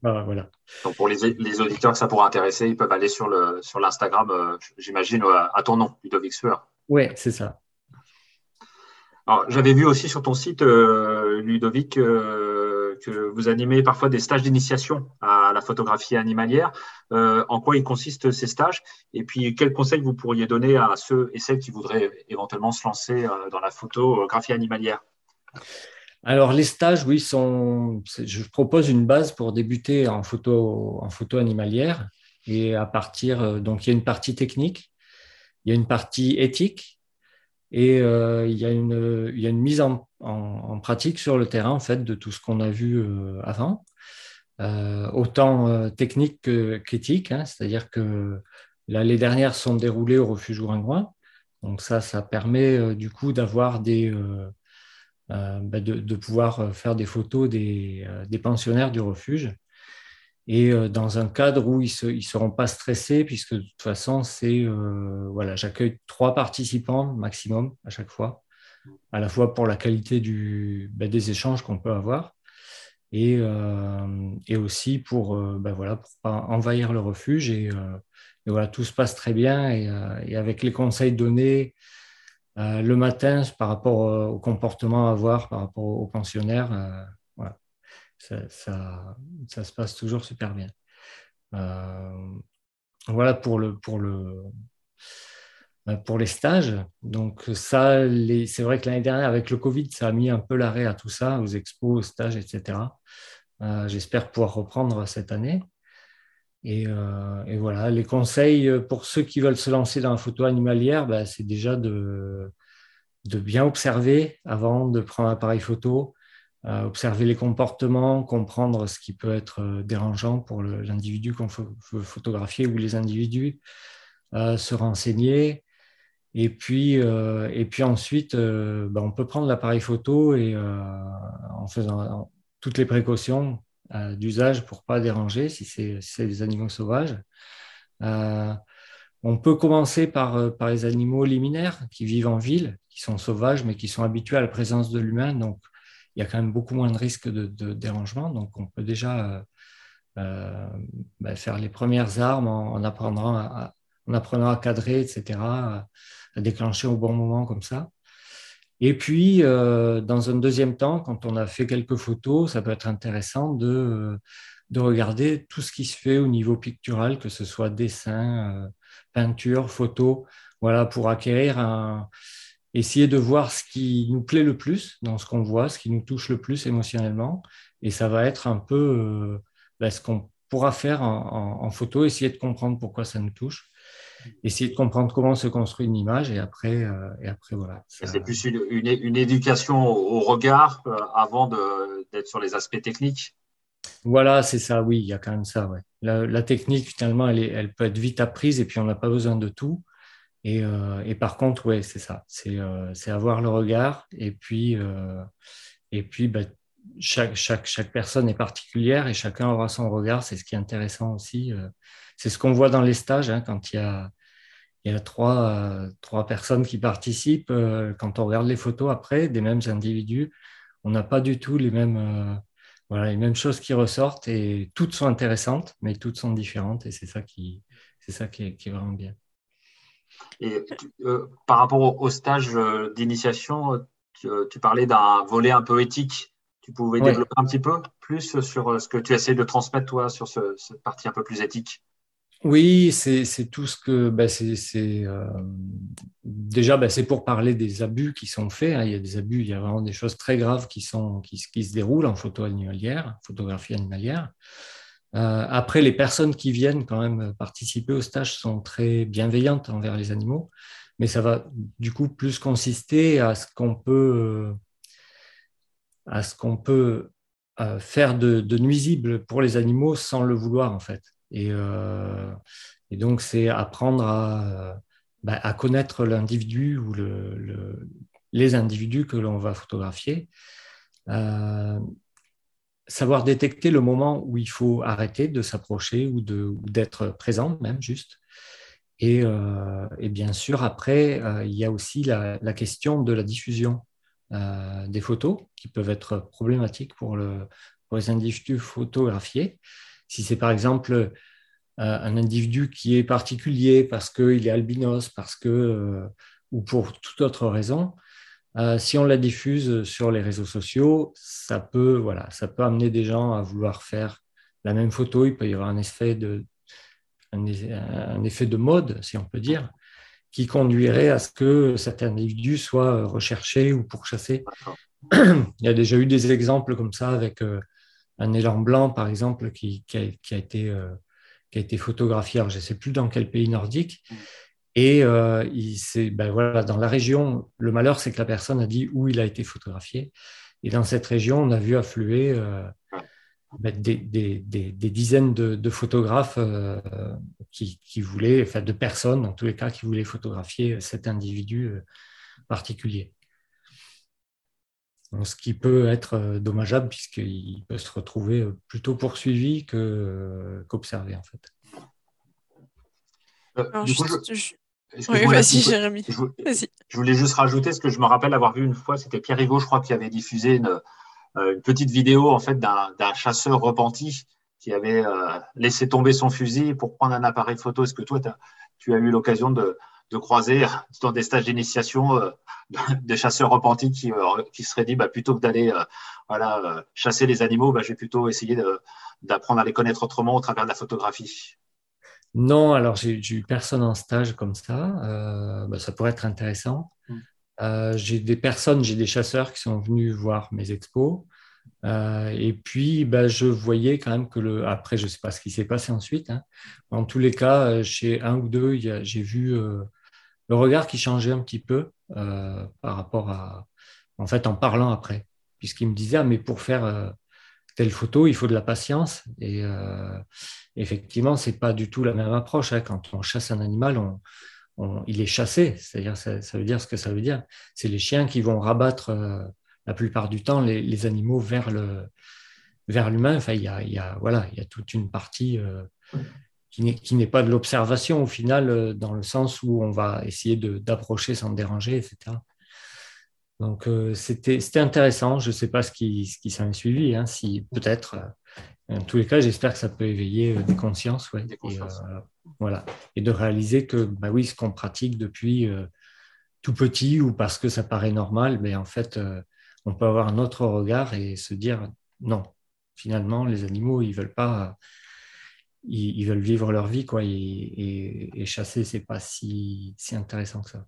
voilà. Donc pour les, les, auditeurs que ça pourrait intéresser, ils peuvent aller sur, le, sur l'Instagram, euh, j'imagine, à ton nom, Ludovic Sueur. Oui, c'est ça. Alors, j'avais vu aussi sur ton site, Ludovic, vous animez parfois des stages d'initiation à la photographie animalière. Euh, en quoi ils consistent ces stages? Et puis, quels conseils vous pourriez donner à ceux et celles qui voudraient éventuellement se lancer euh, dans la photographie animalière? Alors les stages, oui, sont. Je propose une base pour débuter en photo, en photo animalière. Et à partir, euh, donc il y a une partie technique, il y a une partie éthique, et euh, il, y a une, mise en, pratique sur le terrain en fait, de tout ce qu'on a vu euh, avant, euh, autant technique qu'éthique. Hein, C'est-à-dire que là, les dernières sont déroulées au refuge Ouringouin. Donc ça, ça permet du coup d'avoir. Bah, de, pouvoir faire des photos des pensionnaires du refuge et euh, dans un cadre où ils ne seront pas stressés, puisque de toute façon, c'est euh, voilà, j'accueille trois participants maximum à chaque fois, à la fois pour la qualité ben, des échanges qu'on peut avoir, et, euh, et aussi pour ben, voilà, pour pas envahir le refuge. Et, voilà, tout se passe très bien, et avec les conseils donnés le matin par rapport au comportement à avoir par rapport aux pensionnaires ça, ça, se passe toujours super bien. Euh, voilà pour, le, pour, le, bah, pour les stages. Donc ça, c'est vrai que l'année dernière, avec le Covid, ça a mis un peu l'arrêt à tout ça, aux expos, aux stages, etc. Euh, j'espère pouvoir reprendre cette année. Et, euh, et, voilà, les conseils pour ceux qui veulent se lancer dans la photo animalière, bah, c'est déjà de, de bien observer avant de prendre un appareil photo, observer les comportements, comprendre ce qui peut être dérangeant pour l'individu qu'on veut photographier ou les individus, se renseigner. Et puis, et puis ensuite, ben, on peut prendre l'appareil photo et en faisant toutes les précautions d'usage pour pas déranger si c'est des animaux sauvages. On peut commencer par, euh, par les animaux liminaires qui vivent en ville, qui sont sauvages, mais qui sont habitués à la présence de l'humain. Donc, il y a quand même beaucoup moins de risques de, dérangement. Donc, on peut déjà euh, euh, ben, faire les premières armes en, apprenant, à, en apprenant à cadrer, etc., à, déclencher au bon moment comme ça. Et puis, dans un deuxième temps, quand on a fait quelques photos, ça peut être intéressant de, de regarder tout ce qui se fait au niveau pictural, que ce soit dessin, peinture, photo, voilà, pour acquérir un, essayer de voir ce qui nous plaît le plus dans ce qu'on voit, ce qui nous touche le plus émotionnellement. Et ça va être un peu euh, ben, ce qu'on pourra faire en, photo, essayer de comprendre pourquoi ça nous touche, essayer de comprendre comment se construit une image et après, euh, et après voilà. C'est plus une, une, éducation au regard euh, avant d'être sur les aspects techniques? Voilà, c'est ça, oui, il y a quand même ça. Ouais. La, technique, finalement, elle, elle, peut être vite apprise et puis on n'a pas besoin de tout. Et, euh, par contre, oui, c'est ça, euh, c'est avoir le regard. Et puis, euh, et puis bah, chaque, chaque, chaque, personne est particulière et chacun aura son regard. C'est ce qui est intéressant aussi. c'est ce qu'on voit dans les stages, hein, quand il y a, il y a trois, trois personnes qui participent. quand on regarde les photos après des mêmes individus, on n'a pas du tout les mêmes voilà, les mêmes choses qui ressortent et toutes sont intéressantes, mais toutes sont différentes et c'est ça qui, c'est ça qui est, vraiment bien. Et euh, par rapport au, stage euh, d'initiation, tu, parlais d'un volet un peu éthique. Tu pouvais développer un petit peu plus sur euh, ce que tu essaies de transmettre, toi, sur cette partie un peu plus éthique? Oui, c'est tout ce que. Ben, c'est euh, déjà, ben, c'est pour parler des abus qui sont faits. Hein. Il y a des abus, il y a vraiment des choses très graves qui, sont, qui, qui se déroulent en photo animalière, photographie animalière. Euh, après, les personnes qui viennent quand même participer au stage sont très bienveillantes envers les animaux, mais ça va du coup plus consister à ce qu'on peut, à ce qu'on peut euh, faire de, de nuisible pour les animaux sans le vouloir en fait. Euh, et, donc, c'est apprendre à, bah, connaître l'individu ou le, les individus que l'on va photographier. Euh, savoir détecter le moment où il faut arrêter de s'approcher ou d'être présent, même juste. Et, euh, bien sûr, après, il y a aussi la, question de la diffusion des photos qui peuvent être problématiques pour, le, pour les individus photographiés. Si c'est par exemple euh, un individu qui est particulier parce qu'il est albinos, parce que, euh, ou pour toute autre raison, euh, si on la diffuse sur les réseaux sociaux, ça peut, voilà, ça peut amener des gens à vouloir faire la même photo. Il peut y avoir un effet de, un, effet de mode, si on peut dire, qui conduirait à ce que cet individu soit recherché ou pourchassé. Il y a déjà eu des exemples comme ça avec un élan blanc, par exemple, qui, a, été, euh, qui a été photographié, alors je ne sais plus dans quel pays nordique. Et euh, ben voilà, dans la région, le malheur, c'est que la personne a dit où il a été photographié. Et dans cette région, on a vu affluer euh, ben, des, dizaines de, photographes qui, qui, voulaient, enfin de personnes en tous les cas, qui voulaient photographier cet individu particulier ce qui peut être euh, dommageable puisqu'il peut se retrouver euh, plutôt poursuivi euh, qu'observé en fait. Oui, vas-y, Jérémy. Je, voulais juste rajouter ce que je me rappelle avoir vu une fois, c'était Pierre Rigaud, je crois, qui avait diffusé une, petite vidéo en fait d'un chasseur repenti qui avait laissé tomber son fusil pour prendre un appareil photo. Est-ce que toi, tu as eu l'occasion de, de croiser dans des stages d'initiation euh, des chasseurs repentis qui, euh, qui seraient dit bah, plutôt que d'aller euh, voilà, chasser les animaux, bah, je vais plutôt essayer d'apprendre à les connaître autrement au travers de la photographie? Non, alors j'ai eu personne en stage comme ça. Bah, ça pourrait être intéressant. Mm. j'ai des personnes, j'ai des chasseurs qui sont venus voir mes expos. et puis, bah, je voyais quand même que le. Après, je ne sais pas ce qui s'est passé ensuite. Hein. En tous les cas, chez un ou deux, j'ai vu le regard qui changeait un petit peu euh, par rapport à, en fait, en parlant après. puisqu'il me disait, ah, mais pour faire telle photo, il faut de la patience. Et effectivement, ce n'est pas du tout la même approche. Hein. Quand on chasse un animal, il est chassé, c'est-à-dire ça, veut dire ce que ça veut dire. C'est les chiens qui vont rabattre la plupart du temps les, animaux vers le vers l'humain. Enfin, il y a, voilà, il y a toute une partie qui n'est pas de l'observation au final, euh, dans le sens où on va essayer d'approcher sans déranger, etc. Donc euh, c'était intéressant. Je ne sais pas ce qui, ce qui s'en est suivi, hein, si peut-être. Euh, en tous les cas, j'espère que ça peut éveiller des consciences, ouais, et, voilà, et de réaliser que, bah oui, ce qu'on pratique depuis tout petit ou parce que ça paraît normal, mais en fait, on peut avoir un autre regard et se dire non, finalement, les animaux, ils veulent pas ils, veulent vivre leur vie, quoi, et, et, chasser, c'est pas si, si, intéressant que ça.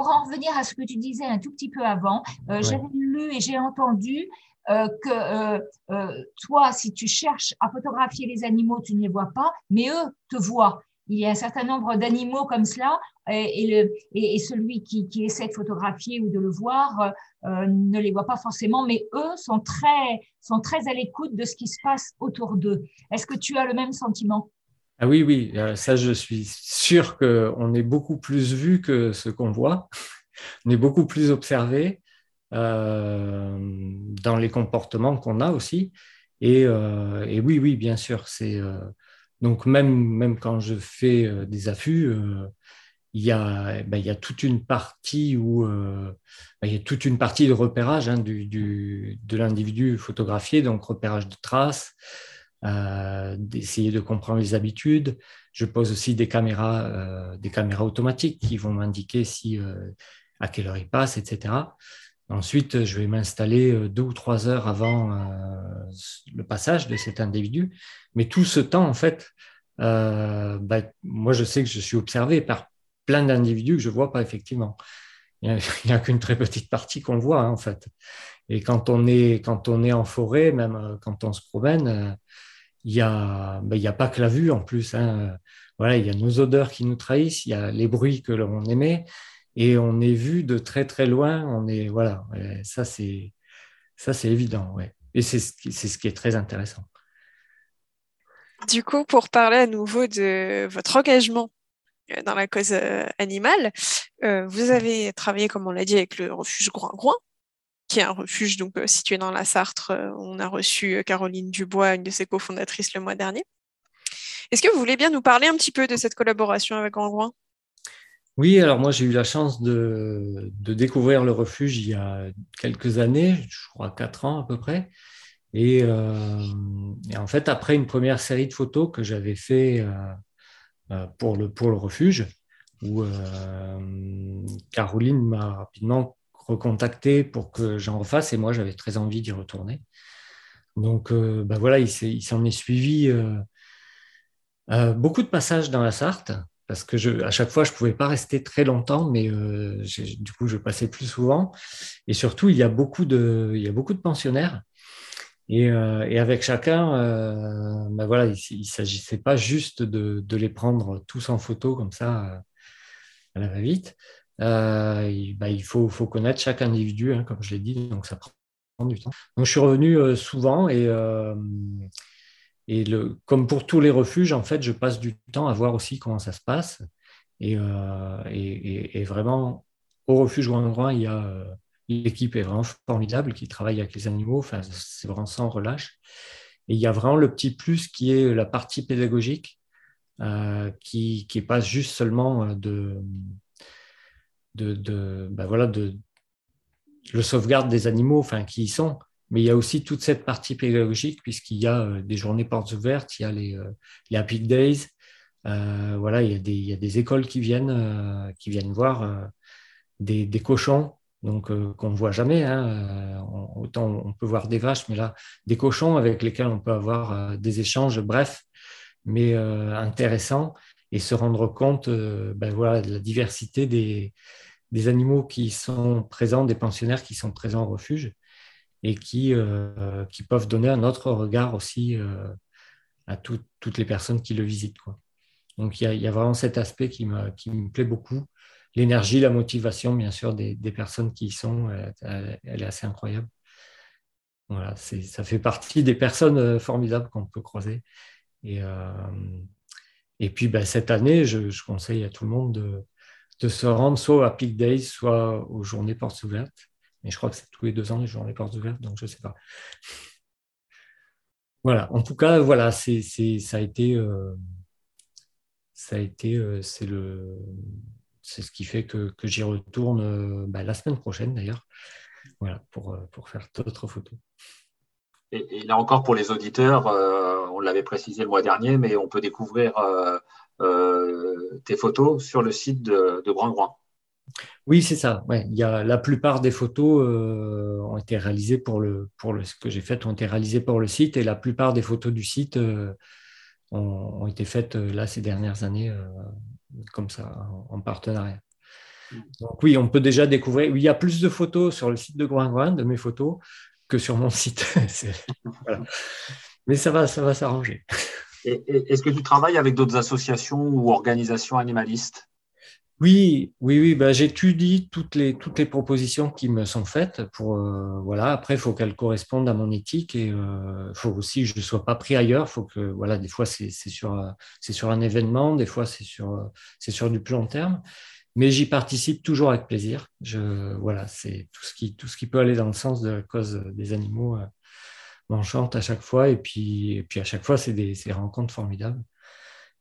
Pour en revenir à ce que tu disais un tout petit peu avant, euh, j'avais lu et j'ai entendu euh, que euh, toi, si tu cherches à photographier les animaux, tu ne les vois pas, mais eux te voient. Il y a un certain nombre d'animaux comme cela, et, le, et, celui qui, essaie de photographier ou de le voir ne les voit pas forcément, mais eux sont très, sont très à l'écoute de ce qui se passe autour d'eux. Est-ce que tu as le même sentiment? Ah oui, oui, euh, ça je suis sûr qu'on est beaucoup plus vu que ce qu'on voit, on est beaucoup plus observé euh, dans les comportements qu'on a aussi. Et, et, oui, oui, bien sûr, c'est donc même, quand je fais euh, des affûts, euh, il y, a, ben, il y a toute une partie où euh, ben, il y a toute une partie de repérage hein, de l'individu photographié, donc repérage de traces, d'essayer de comprendre les habitudes. Je pose aussi des caméras, des caméras automatiques qui vont m'indiquer si à quelle heure il passe, etc. Ensuite, je vais m'installer deux ou trois heures avant le passage de cet individu mais tout ce temps, en fait, euh, bah, moi, je sais que je suis observé par plein d'individus que je ne vois pas effectivement. Il n'y a, qu'une très petite partie qu'on voit, hein, en fait. Et quand on, est, quand on est en forêt, même euh, quand on se promène, euh, il n'y a, bah, a pas que la vue en plus. Hein. Voilà, il y a nos odeurs qui nous trahissent, il y a les bruits que l'on émet, et on est vu de très très loin. On est, voilà, ça c'est, ça c'est évident, ouais. Et c'est ce qui est très intéressant. Du coup, pour parler à nouveau de votre engagement euh, dans la cause euh, animale, euh, vous avez travaillé, comme on l'a dit, avec le refuge Groin-Groin, qui est un refuge donc situé dans la Sarthe. On a reçu Caroline Dubois, une de ses cofondatrices, le mois dernier. Est-ce que vous voulez bien nous parler un petit peu de cette collaboration avec Groin-Groin oui, alors moi j'ai eu la chance de, découvrir le refuge il y a quelques années, je crois quatre ans à peu près. Euh, et, en fait, après une première série de photos que j'avais fait euh, euh, pour, le, pour le refuge, où Caroline m'a rapidement recontacté pour que j'en refasse, et moi j'avais très envie d'y retourner. Donc ben voilà, il s'en est, suivi beaucoup de passages dans la Sarthe, parce que je, à chaque fois, je ne pouvais pas rester très longtemps, mais du coup, je passais plus souvent. Et surtout, il y a beaucoup de, il y a beaucoup de pensionnaires euh, et, avec chacun, euh, ben voilà, il ne s'agissait pas juste de, les prendre tous en photo comme ça euh, à la va-vite. Il, ben, il faut, faut, connaître chaque individu, hein, comme je l'ai dit, donc ça prend du temps. Donc je suis revenu souvent et, et le, comme pour tous les refuges, en fait, je passe du temps à voir aussi comment ça se passe. Et, et, vraiment, au refuge Grand il y a L'équipe est vraiment formidable, qui travaille avec les animaux, c'est vraiment sans relâche. Et il y a vraiment le petit plus qui est la partie pédagogique, euh, qui n'est pas juste seulement euh, de, de, ben voilà, de le sauvegarde des animaux, enfin, qui y sont, mais il y a aussi toute cette partie pédagogique, puisqu'il y a euh, des journées portes ouvertes, il y a les, les Happy Days, voilà, il y, a des, il y, a des, écoles qui viennent, qui viennent voir des, des, cochons donc euh, qu'on ne voit jamais. Hein, euh, autant on peut voir des vaches, mais là, des cochons avec lesquels on peut avoir euh, des échanges brefs, mais intéressants, et se rendre compte ben voilà, de la diversité des, animaux qui sont présents, des pensionnaires qui sont présents au refuge, et qui, qui peuvent donner un autre regard aussi à toutes les personnes qui le visitent. Donc il y, a, il y, a, vraiment cet aspect qui me, qui me plaît beaucoup l'énergie, la motivation, bien sûr, des, personnes qui y sont, elle, est assez incroyable. Voilà, ça fait partie des personnes formidables qu'on peut croiser. Et, et puis, ben, cette année, je, conseille à tout le monde de, se rendre soit à Peak Days, soit aux journées portes ouvertes. Mais je crois que c'est tous les deux ans les journées portes ouvertes, donc je ne sais pas. Voilà, en tout cas, voilà, ça a été, euh, ça a été, euh, c'est ce qui fait que, j'y retourne euh, bah, la semaine prochaine d'ailleurs, voilà, pour faire d'autres photos. Et, là encore pour les auditeurs, on l'avait précisé le mois dernier, mais on peut découvrir tes photos sur le site de, Grand Grand. Oui, c'est ça. Il y a, la plupart des photos euh, ont été réalisées pour le, pour le, ce que j'ai fait ont été réalisées pour le site et la plupart des photos du site euh, ont, été faites euh, là ces dernières années comme ça en, partenariat. Donc oui, on peut déjà découvrir. Il y a plus de photos sur le site de Groingouin, de mes photos, que sur mon site. Mais ça va, ça va s'arranger. Est-ce que tu travailles avec d'autres associations ou organisations animalistes? Oui, oui, oui. Ben, j'étudie toutes les, toutes les propositions qui me sont faites. Pour, euh, voilà. Après, il faut qu'elles correspondent à mon éthique et il euh, faut aussi que je ne sois pas pris ailleurs. Faut que, voilà, des fois, c'est sur, sur un événement, des fois, c'est sur, sur du plus long terme. Mais j'y participe toujours avec plaisir. Je, voilà, c'est tout ce, qui, tout ce qui peut aller dans le sens de la cause des animaux euh, m'enchante à chaque fois. Et puis, puis à chaque fois, c'est des, rencontres formidables.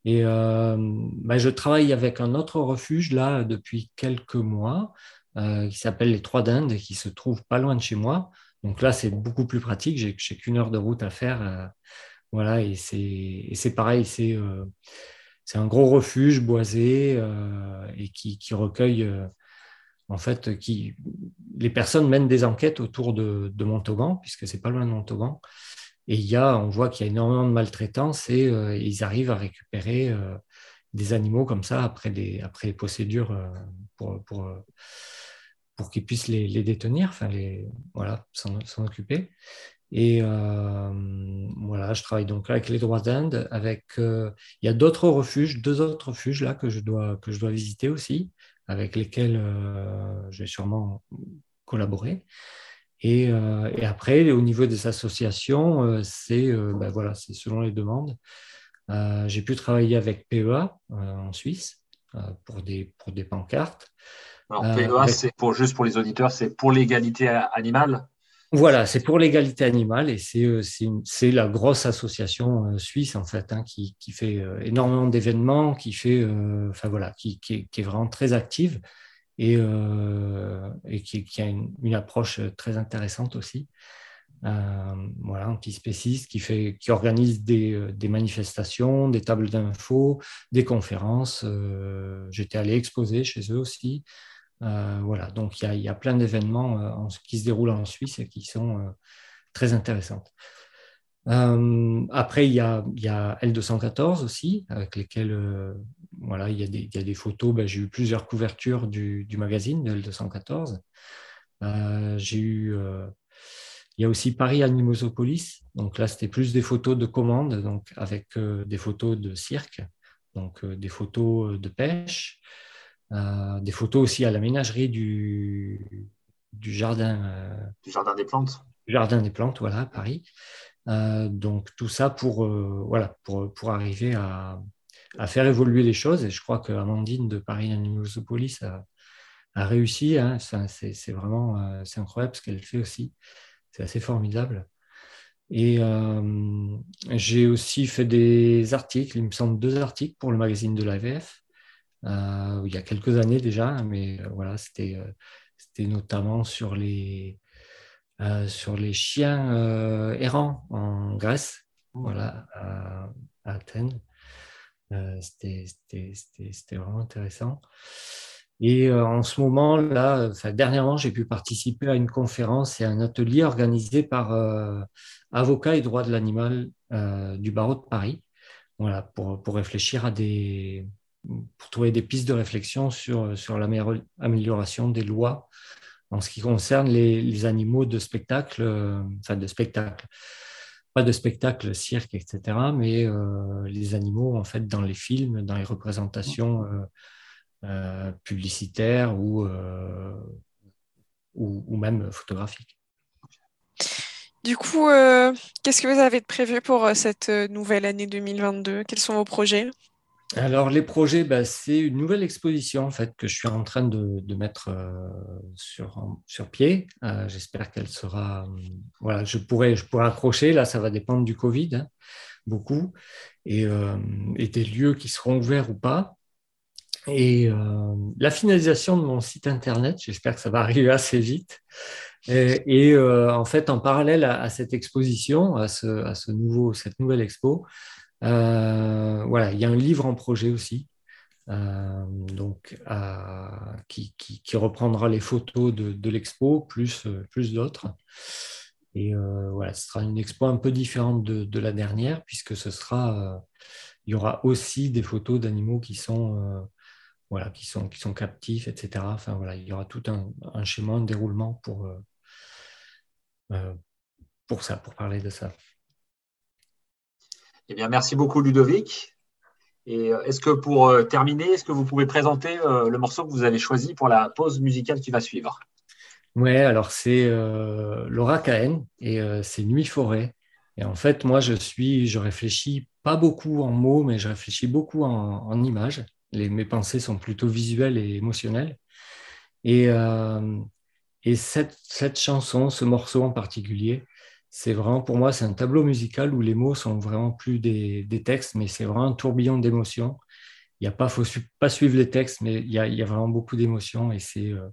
Et euh, bah, je travaille avec un autre refuge là depuis quelques mois euh, qui s'appelle les Trois d'Inde et qui se trouve pas loin de chez moi. Donc là, c'est beaucoup plus pratique. J'ai qu'une heure de route à faire. Euh, voilà, et c'est pareil, c'est un gros refuge boisé et qui recueille, en fait, les personnes mènent des enquêtes autour de, de Montauban, puisque c'est pas loin de Montauban. Et il y a, on voit qu'il y a énormément de maltraitance et euh, ils arrivent à récupérer euh, des animaux comme ça après, des, après les procédures euh, pour, pour, pour qu'ils puissent les, les, détenir, enfin les, voilà, s'en occuper. Et voilà, je travaille donc avec les droits d'Inde. Avec, il y a d'autres refuges, deux autres refuges là que je dois que je dois visiter aussi, avec lesquels je vais sûrement collaborer. Euh, et, après, au niveau des associations, euh, c'est euh, ben voilà, selon les demandes. J'ai pu travailler avec PEA en Suisse pour, des, pour des pancartes. Alors, PEA, c'est pour, juste pour les auditeurs, c'est pour l'égalité animale? Voilà, c'est pour l'égalité animale et c'est la grosse association suisse en fait hein, qui, qui, fait énormément d'événements, qui fait, enfin voilà, qui, qui, est, vraiment très active et, euh, et qui, a une, approche très intéressante aussi. Euh, voilà, antispéciste qui, fait, qui organise des, euh, des manifestations, des tables d'infos, des conférences. J'étais allé exposer chez eux aussi. Voilà, donc il y a, plein d'événements qui se déroulent en Suisse et qui sont très intéressantes. Euh, après, il y, a, y, a, L214 aussi, avec lesquels euh, voilà, il, y a des, y a des photos. Ben, j'ai eu plusieurs couvertures du, magazine de L214. Euh, j'ai eu, il y a aussi Paris Animosopolis. Donc là, c'était plus des photos de commande, donc avec des photos de cirque, donc des photos de pêche, des photos aussi à la ménagerie du, du jardin. du jardin des plantes. Du jardin des plantes, voilà, à Paris. Euh, donc tout ça pour, euh, voilà, pour, pour arriver à, à, faire évoluer les choses. Et je crois que Amandine de Paris Animosopolis a, a réussi. Hein. C'est vraiment euh, c'est incroyable ce qu'elle fait aussi. C'est assez formidable. Et j'ai aussi fait des articles, il me semble deux articles pour le magazine de l'AVF, il y a quelques années déjà, mais voilà, c'était notamment sur les, euh, sur les chiens euh, errants en Grèce, voilà, à, Athènes. Euh, c'était vraiment intéressant. Et en ce moment, là, dernièrement, j'ai pu participer à une conférence et à un atelier organisé par Avocats et droits de l'animal du barreau de Paris, voilà, pour, pour, réfléchir à des, pour trouver des pistes de réflexion sur, sur l'amélioration des lois en ce qui concerne les, animaux de spectacle, euh, enfin de spectacle, pas de spectacle, cirque, etc., mais euh, les animaux en fait dans les films, dans les représentations publicitaires ou, ou, même photographiques. Du coup, qu'est-ce que vous avez de prévu pour cette nouvelle année 2022 Quels sont vos projets? Alors, les projets, bah, c'est une nouvelle exposition en fait, que je suis en train de, mettre euh, sur, sur pied. Euh, j'espère qu'elle sera. Euh, voilà, je pourrais, je pourrais accrocher. Là, ça va dépendre du Covid, hein, beaucoup, et, des lieux qui seront ouverts ou pas. Et la finalisation de mon site internet, j'espère que ça va arriver assez vite. Et, en fait, en parallèle à, cette exposition, à, ce, à ce nouveau, cette nouvelle expo, voilà, il y a un livre en projet aussi, euh, donc, qui, reprendra les photos de, l'expo, plus, plus d'autres. Et euh, voilà, ce sera une expo un peu différente de, la dernière, puisque ce sera, il y aura aussi des photos d'animaux qui sont, voilà, qui sont, qui sont captifs, etc. Enfin voilà, il y aura tout un, un schéma, un déroulement pour, pour ça, pour parler de ça. Eh bien, merci beaucoup, Ludovic. Et euh, est-ce que pour euh, terminer, est-ce que vous pouvez présenter euh, le morceau que vous avez choisi pour la pause musicale qui va suivre? Oui, alors c'est Laura Cahen et c'est Nuit Forêt. Et en fait, moi, je suis, je réfléchis pas beaucoup en mots, mais je réfléchis beaucoup en, images. Mes pensées sont plutôt visuelles et émotionnelles. Et, et cette, cette chanson, ce morceau en particulier, c'est vraiment, pour moi, c'est un tableau musical où les mots sont vraiment plus des, textes, mais c'est vraiment un tourbillon d'émotions. Il y a pas, faut pas suivre les textes, mais il y a, vraiment beaucoup d'émotions et c'est euh,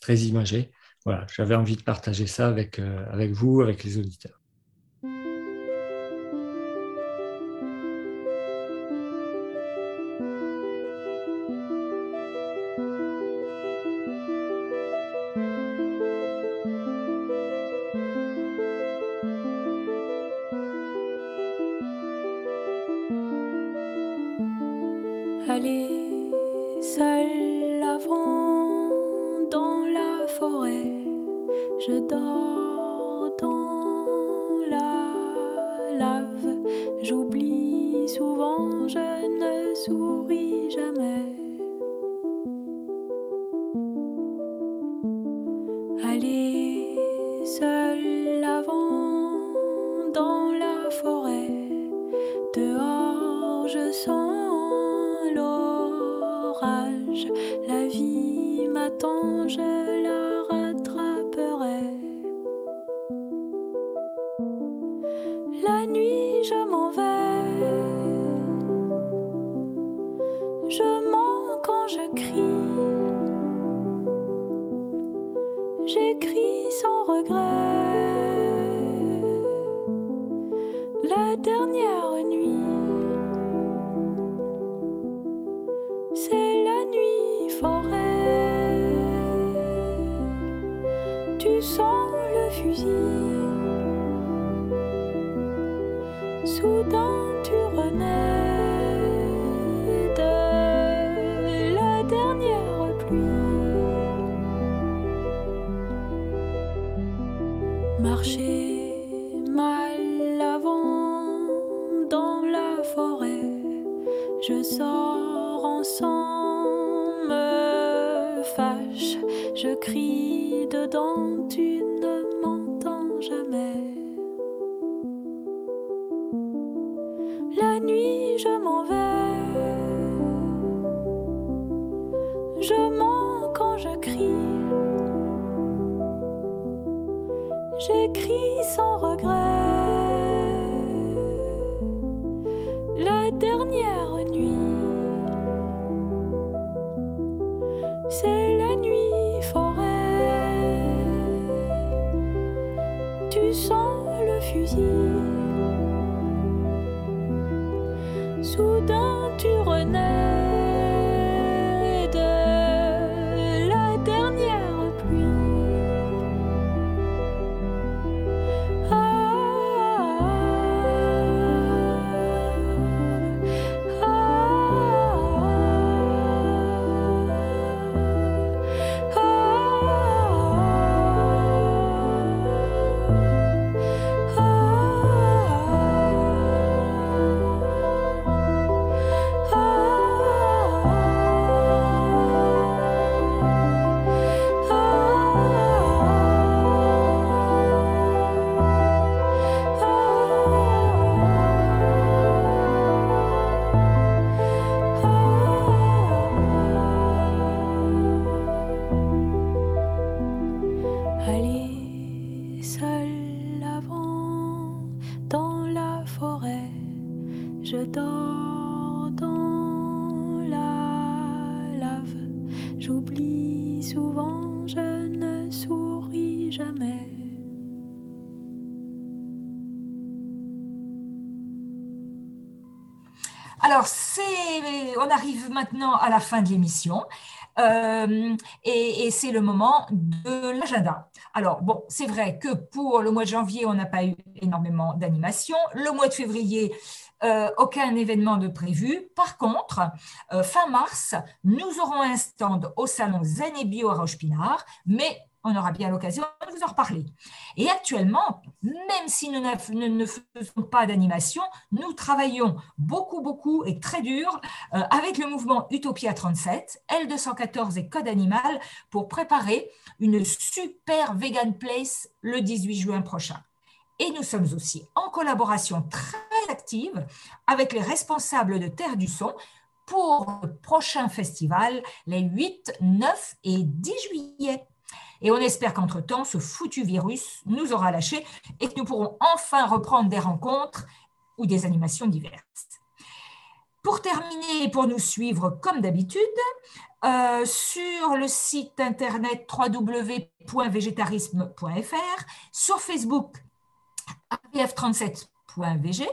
très imagé. Voilà, j'avais envie de partager ça avec, euh, avec vous, avec les auditeurs. allé seul avant dans la forêt. Je dors. nuit, je m'en vais. Je mens quand je crie. J'écris sans regret. Maintenant à la fin de l'émission. Euh, et, c'est le moment de l'agenda. Alors, bon, c'est vrai que pour le mois de janvier, on n'a pas eu énormément d'animation. Le mois de février, euh, aucun événement de prévu. Par contre, euh, fin mars, nous aurons un stand au salon Zen et Bio à Roche-Pinard, mais on aura bien l'occasion de vous en reparler. Et actuellement, même si nous ne, faisons pas d'animation, nous travaillons beaucoup, beaucoup et très dur euh, avec le mouvement Utopia 37, L214 et Code Animal pour préparer une super vegan place le 18 juin prochain. Et nous sommes aussi en collaboration très active avec les responsables de Terre du Son pour le prochain festival les 8, 9 et 10 juillet. Et on espère qu'entre-temps, ce foutu virus nous aura lâchés et que nous pourrons enfin reprendre des rencontres ou des animations diverses. Pour terminer pour nous suivre comme d'habitude, euh, sur le site internet www.végétarisme.fr, sur Facebook avf37.vg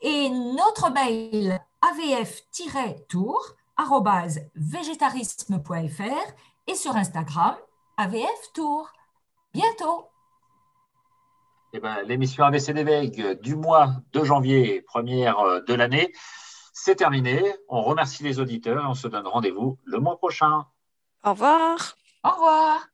et notre mail avf-tour@végétarisme.fr et sur Instagram AVF Tour. Bientôt. Eh ben, L'émission Veig du mois de janvier, première euh, de l'année, c'est terminé. On remercie les auditeurs et on se donne rendez-vous le mois prochain. Au revoir. Au revoir.